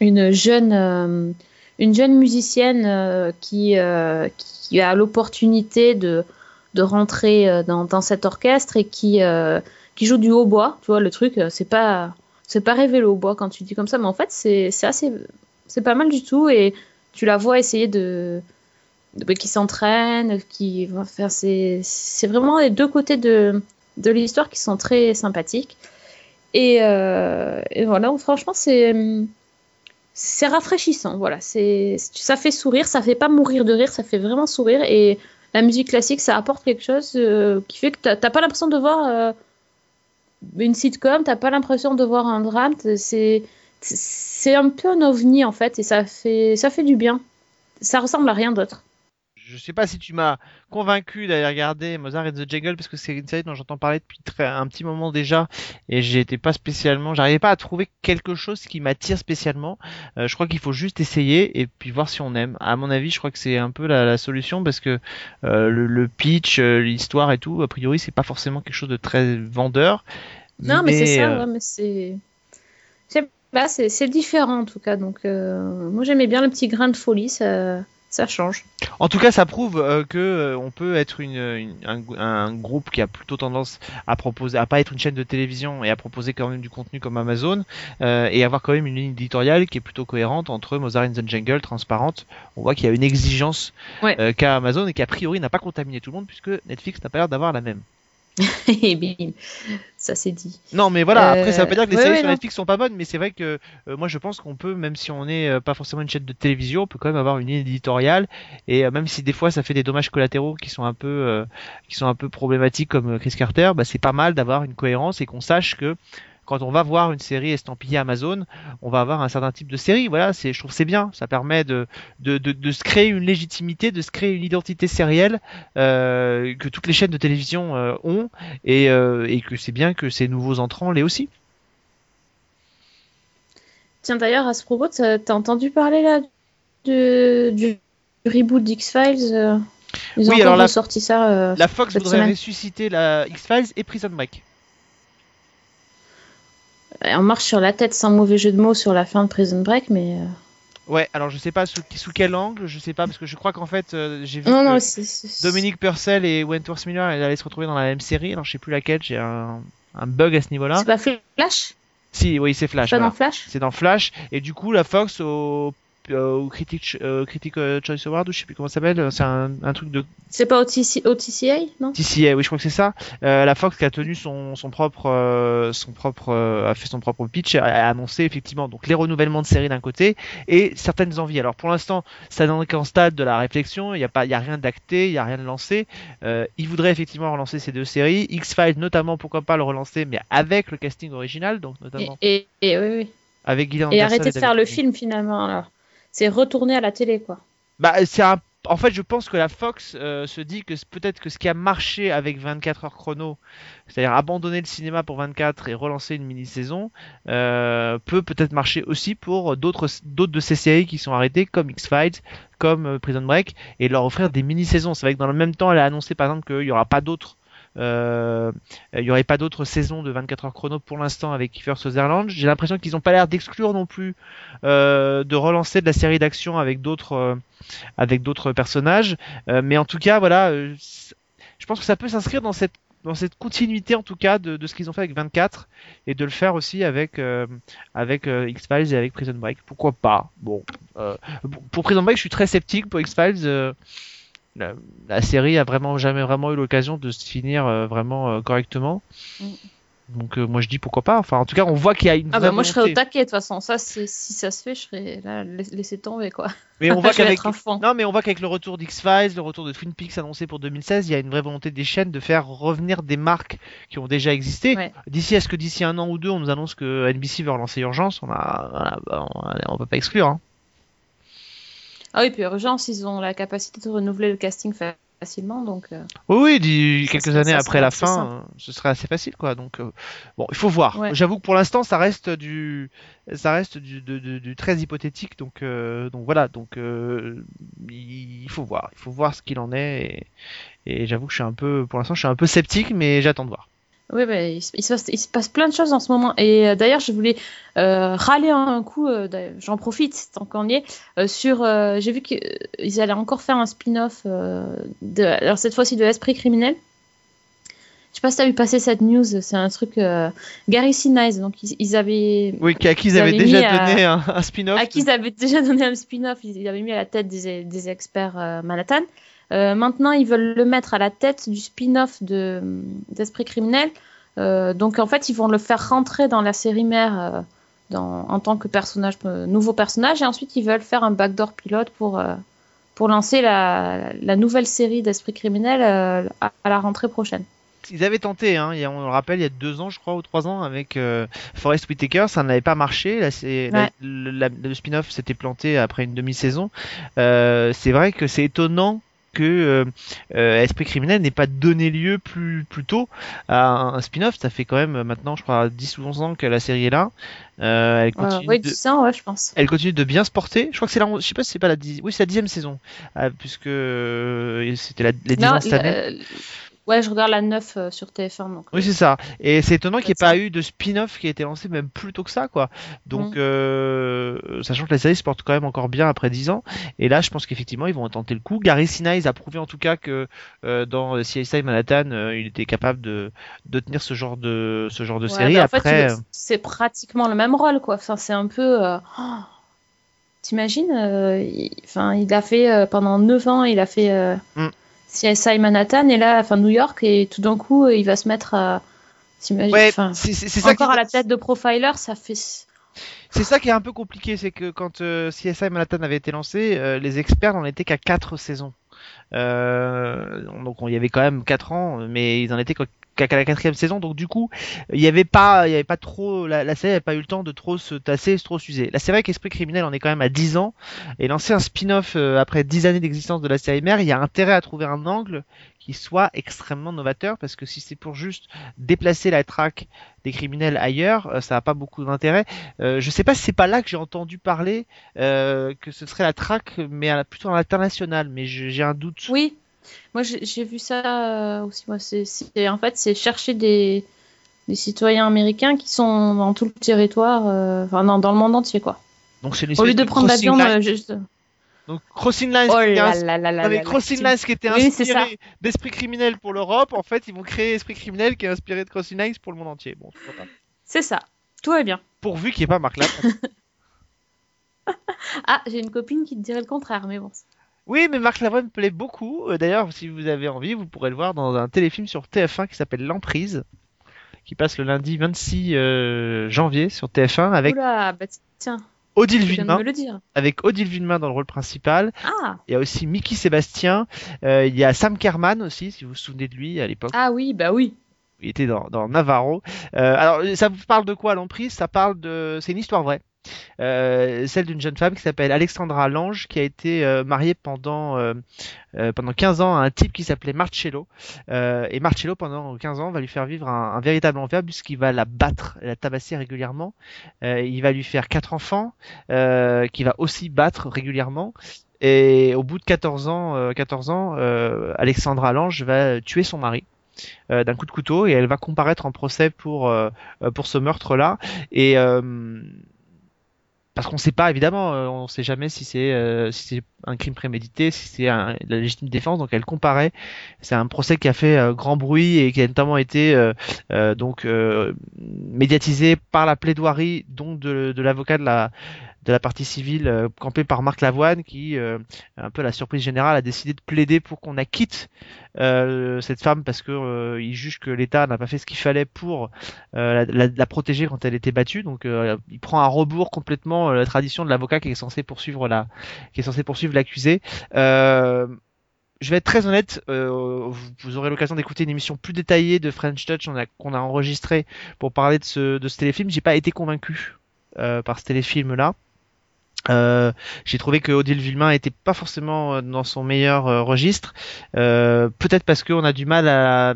une jeune, euh, musicienne qui, a l'opportunité de, rentrer dans, cet orchestre et qui, joue du hautbois. Tu vois, le truc, c'est pas, c'est pas rêver le hautbois quand tu dis comme ça, mais en fait, c'est assez, c'est pas mal du tout et tu la vois essayer de, de qui s'entraîne, qui va faire, c'est vraiment les deux côtés de de l'histoire qui sont très sympathiques. Et, euh, et voilà, franchement, c'est c'est rafraîchissant. Voilà, c'est ça fait sourire, ça fait pas mourir de rire, ça fait vraiment sourire. Et la musique classique, ça apporte quelque chose euh, qui fait que t'as pas l'impression de voir euh, une sitcom, t'as pas l'impression de voir un drame. C'est c'est un peu un ovni en fait, et ça fait ça fait du bien. Ça ressemble à rien d'autre.
Je sais pas si tu m'as convaincu d'aller regarder Mozart and the Jungle parce que c'est une série dont j'entends parler depuis très, un petit moment déjà et j'étais pas spécialement, j'arrivais pas à trouver quelque chose qui m'attire spécialement. Euh, je crois qu'il faut juste essayer et puis voir si on aime. À mon avis, je crois que c'est un peu la, la solution parce que euh, le, le pitch, euh, l'histoire et tout, a priori, c'est pas forcément quelque chose de très vendeur.
Non, mais, c'est ça, ouais, mais c'est. pas, c'est c'est différent en tout cas. Donc, euh, moi j'aimais bien le petit grain de folie, ça, ça change.
En tout cas, ça prouve euh, que euh, on peut être une, une- un, un groupe qui a plutôt tendance à proposer, à pas être une chaîne de télévision et à proposer quand même du contenu comme Amazon euh, et avoir quand même une ligne éditoriale qui est plutôt cohérente entre Mozart the Jungle, transparente. On voit qu'il y a une exigence
Ouais.
euh, qu'a Amazon et qui a priori n'a pas contaminé tout le monde puisque Netflix n'a pas l'air d'avoir la même.
Et bim, ça c'est dit.
Non, mais voilà. Après, ça veut
Euh,
pas dire que les
ouais,
séries
ouais,
sur. Netflix sont pas bonnes, mais c'est vrai que euh, moi, je pense qu'on peut, même si on n'est euh, pas forcément une chaîne de télévision, on peut quand même avoir une ligne éditoriale. Et euh, même si des fois, ça fait des dommages collatéraux qui sont un peu, euh, qui sont un peu problématiques, comme euh, Chris Carter, bah, c'est pas mal d'avoir une cohérence et qu'on sache que quand on va voir une série estampillée Amazon, on va avoir un certain type de série. Voilà, c'est, je trouve que c'est bien. Ça permet de, de, de, de se créer une légitimité, de se créer une identité sérielle euh, que toutes les chaînes de télévision euh, ont et, euh, et que c'est bien que ces nouveaux entrants l'aient aussi.
Tiens, d'ailleurs, à ce propos, t'as entendu parler là de, du reboot d'X-Files Ils ont
Oui, alors la-
ça.
La Fox voudrait
semaine.
ressusciter la X-Files et Prison Break.
On marche sur la tête sans mauvais jeu de mots sur la fin de Prison Break, mais. euh,
Ouais, alors je sais pas sous, sous quel angle, je sais pas, parce que je crois qu'en fait, euh, j'ai vu
Non, non, c'est-
Dominique Purcell et Wentworth Miller allaient se retrouver dans la même série, alors je sais plus laquelle, j'ai un, un bug à ce niveau-là.
C'est pas Flash?
Si, oui, c'est Flash.
C'est pas
voilà.
dans Flash?
C'est dans Flash, et du coup, la Fox au, au Critic, euh, Critic euh, Choice Award, ou je sais plus comment ça s'appelle, c'est un, un truc de
C'est pas OTC OTCA, non?
TCA, oui, je crois que c'est ça. Euh, la Fox qui a tenu son, son propre, euh, son propre, euh, a fait son propre pitch, a, a annoncé effectivement donc les renouvellements de séries d'un côté et certaines envies. Alors pour l'instant, ça n'en est qu'en stade de la réflexion. Il n'y a pas, il y a rien d'acté, il y a rien de lancé. Euh, il voudrait effectivement relancer ces deux séries, X Files notamment, pourquoi pas le relancer, mais avec le casting original, donc
et,
notamment
et, et, oui, oui.
avec
et arrêter de faire le film finalement, alors. C'est retourner à la télé, quoi.
Bah, c'est. En fait, je pense que la Fox euh, se dit que peut-être que ce qui a marché avec 24 heures chrono, c'est-à-dire abandonner le cinéma pour 24 et relancer une mini-saison, euh, peut peut-être marcher aussi pour d'autres d'autres de ces séries qui sont arrêtées, comme X-Files, comme euh, Prison Break, et leur offrir des mini-saisons. C'est vrai que dans le même temps, elle a annoncé par exemple qu'il n'y aura pas d'autres. Euh, il y aurait pas d'autres saisons de 24 heures chrono pour l'instant avec Kiefer Sutherland. J'ai l'impression qu'ils n'ont pas l'air d'exclure non plus euh, de relancer de la série d'action avec d'autres euh, avec d'autres personnages. Mais en tout cas, voilà, je pense que ça peut s'inscrire dans cette dans cette continuité en tout cas de, de ce qu'ils ont fait avec 24 et de le faire aussi avec euh, avec euh, X-Files et avec Prison Break. Pourquoi pas? Bon, euh, pour- Prison Break, je suis très sceptique. Pour X-Files, euh, la, la série a vraiment jamais vraiment eu l'occasion de se finir euh, vraiment euh, correctement.
Mm.
Donc euh, moi je dis pourquoi pas. Enfin en tout cas on voit qu'il y a une
Ah
vraie
bah moi je serais au taquet de toute façon. Ça, si ça se fait, je serais là, laisser tomber quoi.
Mais on voit qu'avec
à.
Non, mais on voit qu'avec le retour d'X-Files, le retour de Twin Peaks annoncé pour 2016, il y a une vraie volonté des chaînes de faire revenir des marques qui ont déjà existé.
Ouais.
D'ici, est-ce que d'ici un an ou deux, on nous annonce que NBC veut relancer Urgence On a, bah, on, on peut pas exclure. Hein.
Ah oui, puis Urgence, ils ont la capacité de renouveler le casting fa- facilement, donc. euh,
Oui, oui,
Ça
quelques années
ça
après la fin, euh, ce serait assez facile, quoi. Donc, euh, bon, il faut voir.
Ouais.
J'avoue que pour l'instant, ça reste du, ça reste du, de- de- du très hypothétique. Donc, euh, donc voilà. Donc, euh, il il faut voir. Il faut voir ce qu'il en est. Et, et j'avoue que je suis un peu, pour l'instant, je suis un peu sceptique, mais j'attends de voir.
Oui, bah, il, se- passe, il se passe plein de choses en ce moment. Et euh, d'ailleurs, je voulais euh, râler un coup, euh, j'en profite tant qu'on y est, sur. J'ai vu qu'ils allaient encore faire un spin-off, alors cette fois-ci de l'esprit criminel. Je sais pas si t'as vu passer cette news, c'est un truc. Gary Sinise, donc ils, ils avaient.
Oui, à qui ils
Ils
avaient
avaient
déjà
à-
donné un, un spin-off.
à qui ils avaient déjà donné un spin-off, ils ils avaient mis à la tête des, des experts Manhattan. Euh, maintenant, ils veulent le mettre à la tête du spin-off de d'Esprit criminel. Euh, donc, en fait, ils vont le faire rentrer dans la série mère euh, dans, en tant que personnage, euh, nouveau personnage, et ensuite ils veulent faire un backdoor pilote pour pour lancer la, la nouvelle série d'Esprit criminel à, à la rentrée prochaine.
Ils avaient tenté, hein, il y a- on le rappelle, il y a deux ans, je crois, ou trois ans, avec euh, Forest Whitaker, ça n'avait pas marché. Là, la- le, la- le spin-off s'était planté après une demi-saison. Euh, c'est vrai que c'est étonnant que euh, euh, Esprit criminel n'ait pas donné lieu plus, plus tôt à un, un spin-off. Ça fait quand même euh, maintenant, je crois, 10 ou 11 ans que la série est là. Euh, elle continue
ouais,
de...
10 ans, ouais, je pense.
Elle continue de bien se porter. Je crois que c'est la, je sais pas si c'est pas la dix... oui, c'est la dixième saison, euh, puisque c'était la, les 10
Non,
ans cette année.
Ouais, je regarde la 9 euh, sur TF1. Donc,
Oui, c'est ça. Et c'est étonnant qu'il n'y ait pas eu de spin-off qui a été lancé même plus tôt que ça, quoi. Donc,
Mm.
euh, sachant que la série se porte quand même encore bien après 10 ans. Et là, je pense qu'effectivement, ils vont tenter le coup. Gary Sinise a prouvé en tout cas que euh, dans CSI Manhattan, il était capable de, de tenir ce genre de, ce genre de
Ouais,
série.
en fait,
après,
c'est pratiquement le même rôle, quoi. Enfin, c'est un peu. oh, T'imagines euh, il... Enfin, il a fait pendant 9 ans, il a fait
Mm.
CSI Manhattan et là, enfin New York, et tout d'un coup, il va se mettre à.
Ouais, c'est ça
encore
qui...
à la tête de profiler, ça fait.
C'est ça qui est un peu compliqué, c'est que quand euh, CSI Manhattan avait été lancé, euh, les experts n'en étaient qu'à 4 saisons. Euh, donc il y avait quand même 4 ans, mais ils en étaient qu'à la quatrième saison, donc du coup, il y avait pas, il y avait pas trop, la, la série n'avait pas eu le temps de trop se tasser, se trop s'user. Là, c'est vrai qu'Esprit criminel en est quand même à 10 ans, et lancer un spin-off euh, après 10 années d'existence de la série mère, il y a intérêt à trouver un angle qui soit extrêmement novateur, parce que si c'est pour juste déplacer la traque des criminels ailleurs, euh, ça n'a pas beaucoup d'intérêt. Euh, je sais pas si c'est pas là que j'ai entendu parler euh, que ce serait la traque, mais à plutôt à l'international, mais j'ai un doute.
Oui, moi j'ai vu ça euh, aussi. Moi, c'est en fait, c'est chercher des, des citoyens américains qui sont dans tout le territoire, euh, enfin dans, dans le monde entier, quoi.
Donc c'est une
Au lieu de prendre l'avion, euh, juste.
Donc Crossing Lines,
Oh
qui était
là
ins-
là là
Non, Crossing Lines qui était
Oui,
inspiré d'Esprit criminel pour l'Europe, en fait ils vont créer Esprit criminel qui est inspiré de Crossing Lines pour le monde entier. Bon, c'est
ça. Tout va bien.
Pourvu qu'il n'y ait pas Marc Lavoine.
Ah, j'ai une copine qui te dirait le contraire, mais bon.
Oui, mais Marc Lavoine me plaît beaucoup. Euh, D'ailleurs, si vous avez envie, vous pourrez le voir dans un téléfilm sur TF1 qui s'appelle L'Emprise, qui passe le lundi 26 euh, janvier sur TF1 avec
Oula, bah tiens,
Odile Villemain. Avec Odile Villemain dans le rôle principal.
Ah,
Il y a aussi Mickey Sébastien. Euh, il y a Sam Kerman aussi, si vous vous souvenez de lui à l'époque.
ah oui, bah oui.
Il était dans, dans Navarro. Euh, alors, ça vous parle de quoi l'emprise? Ça parle de. C'est une histoire vraie. Euh, celle d'une jeune femme qui s'appelle Alexandra Lange, qui a été euh, mariée pendant, euh, pendant 15 ans à un type qui s'appelait Marcello. Et Marcello, pendant 15 ans, va lui faire vivre un, véritable enfer puisqu'il va la battre, la tabasser régulièrement. Il va lui faire quatre enfants, qu'il va aussi battre régulièrement. Et au bout de 14 ans, euh, 14 ans Alexandra Lange va tuer son mari d'un coup de couteau et elle va comparaître en procès pour pour ce meurtre là et parce qu'on sait pas évidemment euh, on sait jamais si c'est euh, si un crime prémédité si c'est un- la légitime défense donc elle comparait c'est un procès qui a fait euh, grand bruit et qui a notamment été euh, euh, donc euh, médiatisé par la plaidoirie donc de, de l'avocat de la de la partie civile euh, campé par Marc Lavoine qui euh, un peu à la surprise générale a décidé de plaider pour qu'on acquitte euh, cette femme parce que il juge que l'État n'a pas fait ce qu'il fallait pour la, protéger quand elle était battue donc il prend à rebours complètement la tradition de l'avocat qui est censé poursuivre la l'accusé je vais être très honnête, vous, aurez l'occasion d'écouter une émission plus détaillée de French Touch qu'on a, enregistrée pour parler de ce, de ce téléfilm. J'ai pas été convaincu par ce téléfilm-là. Euh, j'ai trouvé que Odile Villemain était pas forcément euh, dans son meilleur euh, registre. Peut-être parce qu'on a du mal à,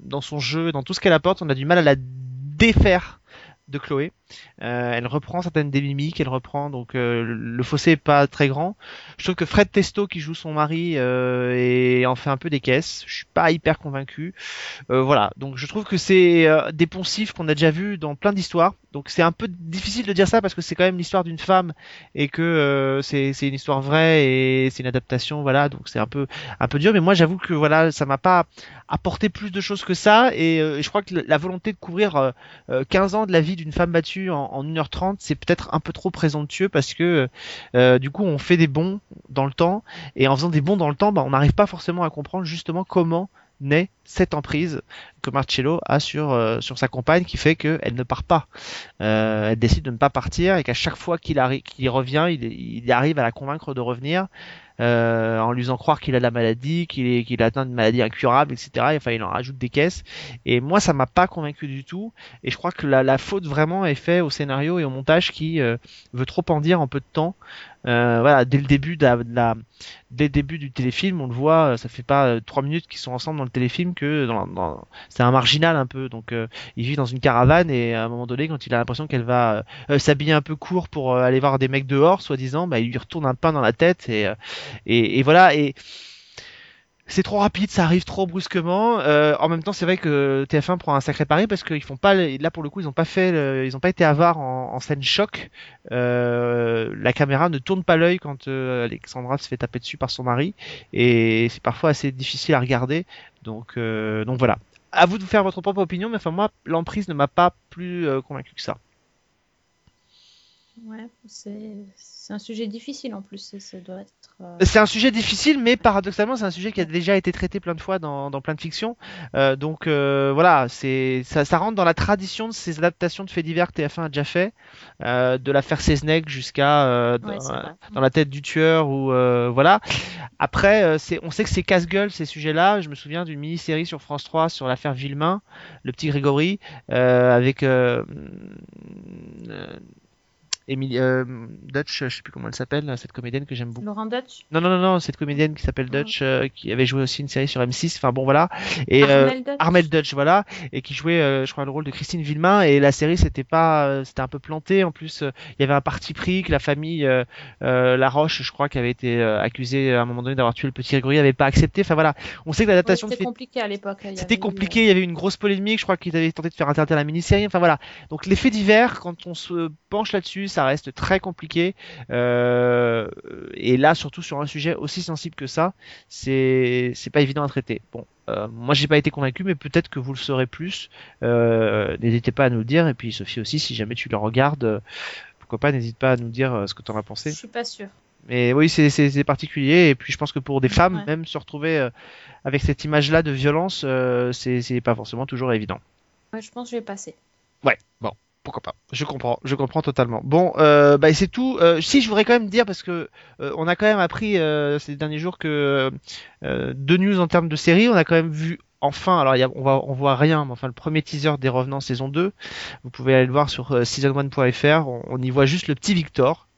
dans son jeu, dans tout ce qu'elle apporte, on a du mal à la défaire de Chloé. Elle reprend certaines des mimiques, elle reprend donc le fossé est pas très grand. Je trouve que Fred Testo qui joue son mari et en fait un peu des caisses. Je suis pas hyper convaincu. Voilà, donc je trouve que c'est des poncifs qu'on a déjà vu dans plein d'histoires. Donc c'est un peu difficile de dire ça parce que c'est quand même l'histoire d'une femme et que euh, c'est une histoire vraie et c'est une adaptation, voilà. Donc c'est un peu un peu dur, mais moi j'avoue que voilà, ça m'a pas apporté plus de choses que ça. Et euh, je crois que la volonté de couvrir euh, euh, 15 ans de la vie d'une femme battue en, en 1h30, c'est peut-être un peu trop présomptueux parce que euh, du coup on fait des bons dans le temps. Et en faisant des bons dans le temps, bah, on n'arrive pas forcément à comprendre justement comment naît cette emprise que Marcello a sur euh, sur sa compagne qui fait qu'elle ne part pas. Euh, elle décide de ne pas partir et qu'à chaque fois qu'il qu'il revient, il, il arrive à la convaincre de revenir euh, en lui faisant croire qu'il a la maladie, qu'il est qu'il atteint une maladie incurable, etc. Et, enfin, il en rajoute des caisses. Et moi, ça m'a pas convaincu du tout. Et je crois que la, la faute vraiment est faite au scénario et au montage qui euh, veut trop en dire en peu de temps. Euh, voilà, dès le début de la, dès le début du téléfilm, on le voit, euh, ça fait pas euh, trois minutes qu'ils sont ensemble dans le téléfilm que dans, dans- c'est un marginal un peu. Donc euh, il vit dans une caravane et à un moment donné, quand il a l'impression qu'elle va euh, s'habiller un peu court pour aller voir des mecs dehors, soi-disant, bah, il lui retourne un pain dans la tête et et, et voilà et c'est trop rapide, ça arrive trop brusquement. Euh, en même temps, c'est vrai que TF1 prend un sacré pari parce qu'ils font pas, là pour le coup, ils ont pas fait, le- ils ont pas été avares en, en scène choc. Euh, la caméra ne tourne pas l'œil quand euh, Alexandra se fait taper dessus par son mari et c'est parfois assez difficile à regarder. Donc, euh, donc voilà. À vous de faire votre propre opinion, mais enfin moi, l'emprise ne m'a pas plus convaincu que ça.
Ouais, c'est un sujet difficile en plus. Ça doit être. Euh,
C'est un sujet difficile, mais paradoxalement, c'est un sujet qui a déjà été traité plein de fois dans, dans plein de fictions. Euh, donc euh, voilà, c'est ça, ça rentre dans la tradition de ces adaptations de faits divers que TF1 a déjà fait, euh, de l'affaire Seznec jusqu'à euh,
ouais,
dans, dans la tête du tueur ou euh, voilà. Après, euh, c'est, on sait que c'est casse-gueule ces sujets-là. Je me souviens d'une mini-série sur France 3 sur l'affaire Villemain, le petit Grégory, euh, avec euh, euh, Dutch, je sais plus comment elle s'appelle, cette comédienne que j'aime beaucoup.
Laurent Dutch?
Non, non, non, non, cette comédienne qui s'appelle
Ah.
Dutch, euh, qui avait joué aussi une série sur M6, enfin bon voilà. Et euh,
Armel Dutch.
Armel Dutch, voilà, et qui jouait, euh, je crois, le rôle de Christine Villemain. Et la série, c'était pas, euh, c'était un peu planté. En plus, il y avait un parti pris que la famille euh, euh, La Roche, je crois, qui avait été euh, accusée à un moment donné d'avoir tué le petit Grégory, avait pas accepté. Enfin voilà, on sait que l'adaptation
C'était
fait-
compliqué à l'époque.
c'était
avait
compliqué, il y avait une grosse polémique, je crois qu'ils avaient tenté de faire interdire la mini-série, enfin voilà. Donc les faits divers, quand on se penche là-dessus, ça reste très compliqué. Euh, et là, surtout sur un sujet aussi sensible que ça, c'est pas évident à traiter. Bon, euh, moi j'ai pas été convaincu, mais peut-être que vous le saurez plus. Euh, N'hésitez pas à nous le dire, et puis Sophie aussi, si jamais tu le regardes, pourquoi pas, n'hésite pas à nous dire ce que t'en as pensé.
Je suis pas sûre.
Mais oui, c'est- particulier. Et puis je pense que pour des femmes,
Ouais.
même se retrouver avec cette image-là de violence, c'est c'est pas forcément toujours évident.
Ouais, je pense que je vais passer.
Ouais, bon, pourquoi pas. Je comprends, je comprends totalement. Bon, euh, bah, c'est tout. Euh, si je voudrais quand même dire parce que euh, on a quand même appris euh, ces derniers jours que deux news en termes de série, on a quand même vu enfin. Alors on voit rien, mais enfin le premier teaser des Revenants saison 2, vous pouvez aller le voir sur euh, season1.fr. On, y voit juste le petit Victor.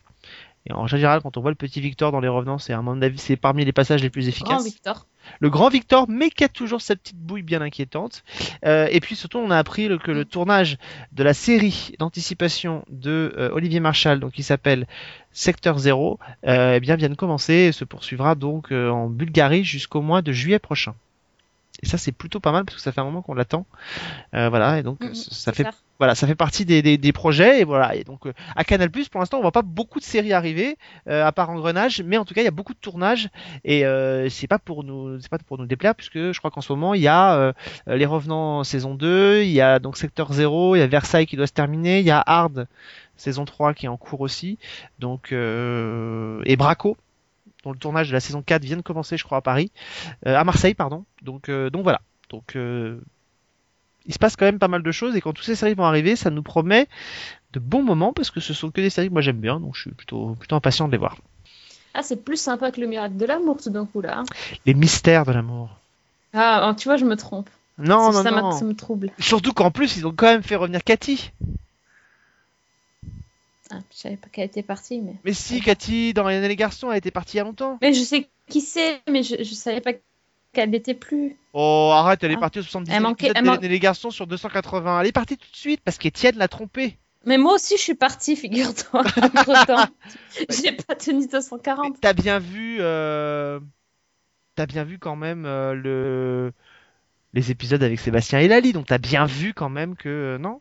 Et en général, quand on voit le petit Victor dans les Revenants, c'est à mon avis, c'est parmi les passages les plus efficaces
Victor.
Le grand Victor, mais qui a toujours sa petite bouille bien inquiétante. Euh, et puis surtout, on a appris que le tournage de la série d'anticipation de euh, Olivier Marchal, donc qui s'appelle Secteur Zéro, euh, eh bien vient de commencer et se poursuivra donc en Bulgarie jusqu'au mois de juillet prochain. Et ça, c'est plutôt pas mal parce que ça fait un moment qu'on l'attend. Euh, voilà, et donc ça fait
ça.
voilà, ça fait partie des, des, des projets et voilà. Et donc euh, à Canal pour l'instant, on voit pas beaucoup de séries arriver euh, à part Engrenage, mais en tout cas, il y a beaucoup de tournages et euh, c'est pas pour nous, c'est pas pour nous déplaire puisque je crois qu'en ce moment il y a euh, Les Revenants saison 2, il y a donc Secteur 0, il y a Versailles qui doit se terminer, il y a Hard saison 3 qui est en cours aussi, donc euh, et Braco dont le tournage de la saison 4 vient de commencer, je crois, à Paris, euh, à Marseille, pardon. Donc, euh, donc voilà. Donc, euh, il se passe quand même pas mal de choses et quand toutes ces séries vont arriver, ça nous promet de bons moments parce que ce sont que des séries que moi j'aime bien, donc je suis plutôt, plutôt impatient de les voir.
Ah, c'est plus sympa que le miracle de l'amour tout d'un coup là. hein.
Les mystères de l'amour.
Ah, oh, tu vois, je me trompe.
Non, non,
ça
non.
ça me trouble.
Surtout qu'en plus, ils ont quand même fait revenir Cathy.
Ah, je savais pas qu'elle était partie, mais.
Mais si, Cathy, dans Hélène et les garçons, elle était partie il y a longtemps.
Mais je sais qui c'est, mais je, je savais pas qu'elle n'était plus.
Oh, arrête, elle est
Ah.
partie au 70
Elle manquait- elle man-
et les garçons sur 280. Elle est partie tout de suite parce qu'Étienne l'a trompée.
Mais moi aussi, je suis partie, figure-toi, entre temps. J'ai pas tenu 240.
Mais T'as bien vu, euh... t'as bien vu quand même euh, le les épisodes avec Sébastien et Lali, donc t'as bien vu quand même que euh, non?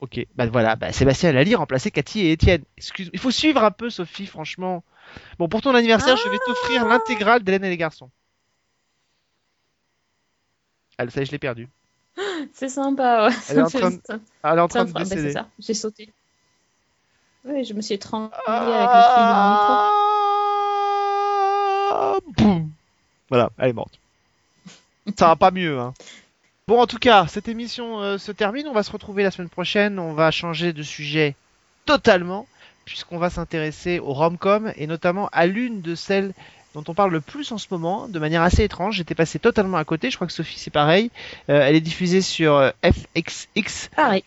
Ok, bah voilà, bah, Sébastien Lali remplaçaient Cathy et Étienne. Excuse, il faut suivre un peu Sophie, franchement. Bon, pour ton anniversaire, je vais t'offrir l'intégrale d'Hélène et les garçons. Ah, ça y est, je l'ai perdu.
C'est sympa, ouais.
Elle est en train de-
ça-
Elle est en train de
bah, ça, j'ai sauté. Oui, je me suis étranglée avec le fil du micro.
Ah, Boum. Voilà, elle est morte. Ça va pas mieux, hein. Bon, en tout cas, cette émission euh, se termine. On va se retrouver la semaine prochaine. On va changer de sujet totalement, puisqu'on va s'intéresser au rom-com et notamment à l'une de celles dont on parle le plus en ce moment, de manière assez étrange. J'étais passé totalement à côté. Je crois que Sophie, c'est pareil. Euh, elle est diffusée sur euh, FXX,
Pareil.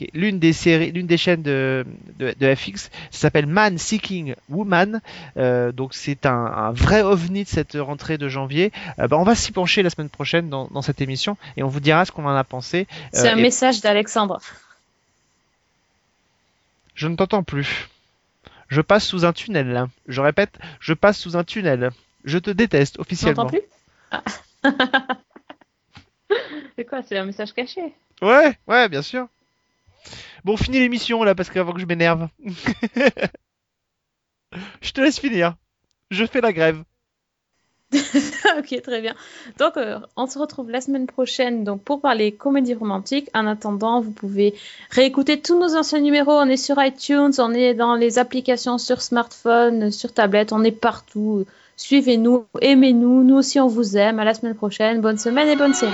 Qui qui est l'une des séries, l'une des chaînes de, de, de FX. Ça s'appelle Man Seeking Woman. Euh, donc c'est un, un vrai ovni de cette rentrée de janvier. Euh, bah, on va s'y pencher la semaine prochaine dans, dans cette émission et on vous dira ce qu'on en a pensé.
C'est
Euh,
un
et-
message d'Alexandre.
Je ne t'entends plus. Je passe sous un tunnel. Je répète, je passe sous un tunnel. Je te déteste
Tu
officiellement.
m'entends plus? Ah. C'est quoi? C'est un message caché?
Ouais, ouais, bien sûr. Bon, finis l'émission là, parce qu'avant que je m'énerve. je te laisse finir. Je fais la grève.
ok, très bien. Donc, euh, on se retrouve la semaine prochaine donc, pour parler comédie romantique. En attendant, vous pouvez réécouter tous nos anciens numéros. On est sur iTunes, on est dans les applications sur smartphone, sur tablette, on est partout. Suivez-nous, aimez-nous. Nous aussi, on vous aime. À la semaine prochaine. Bonne semaine et bonne série.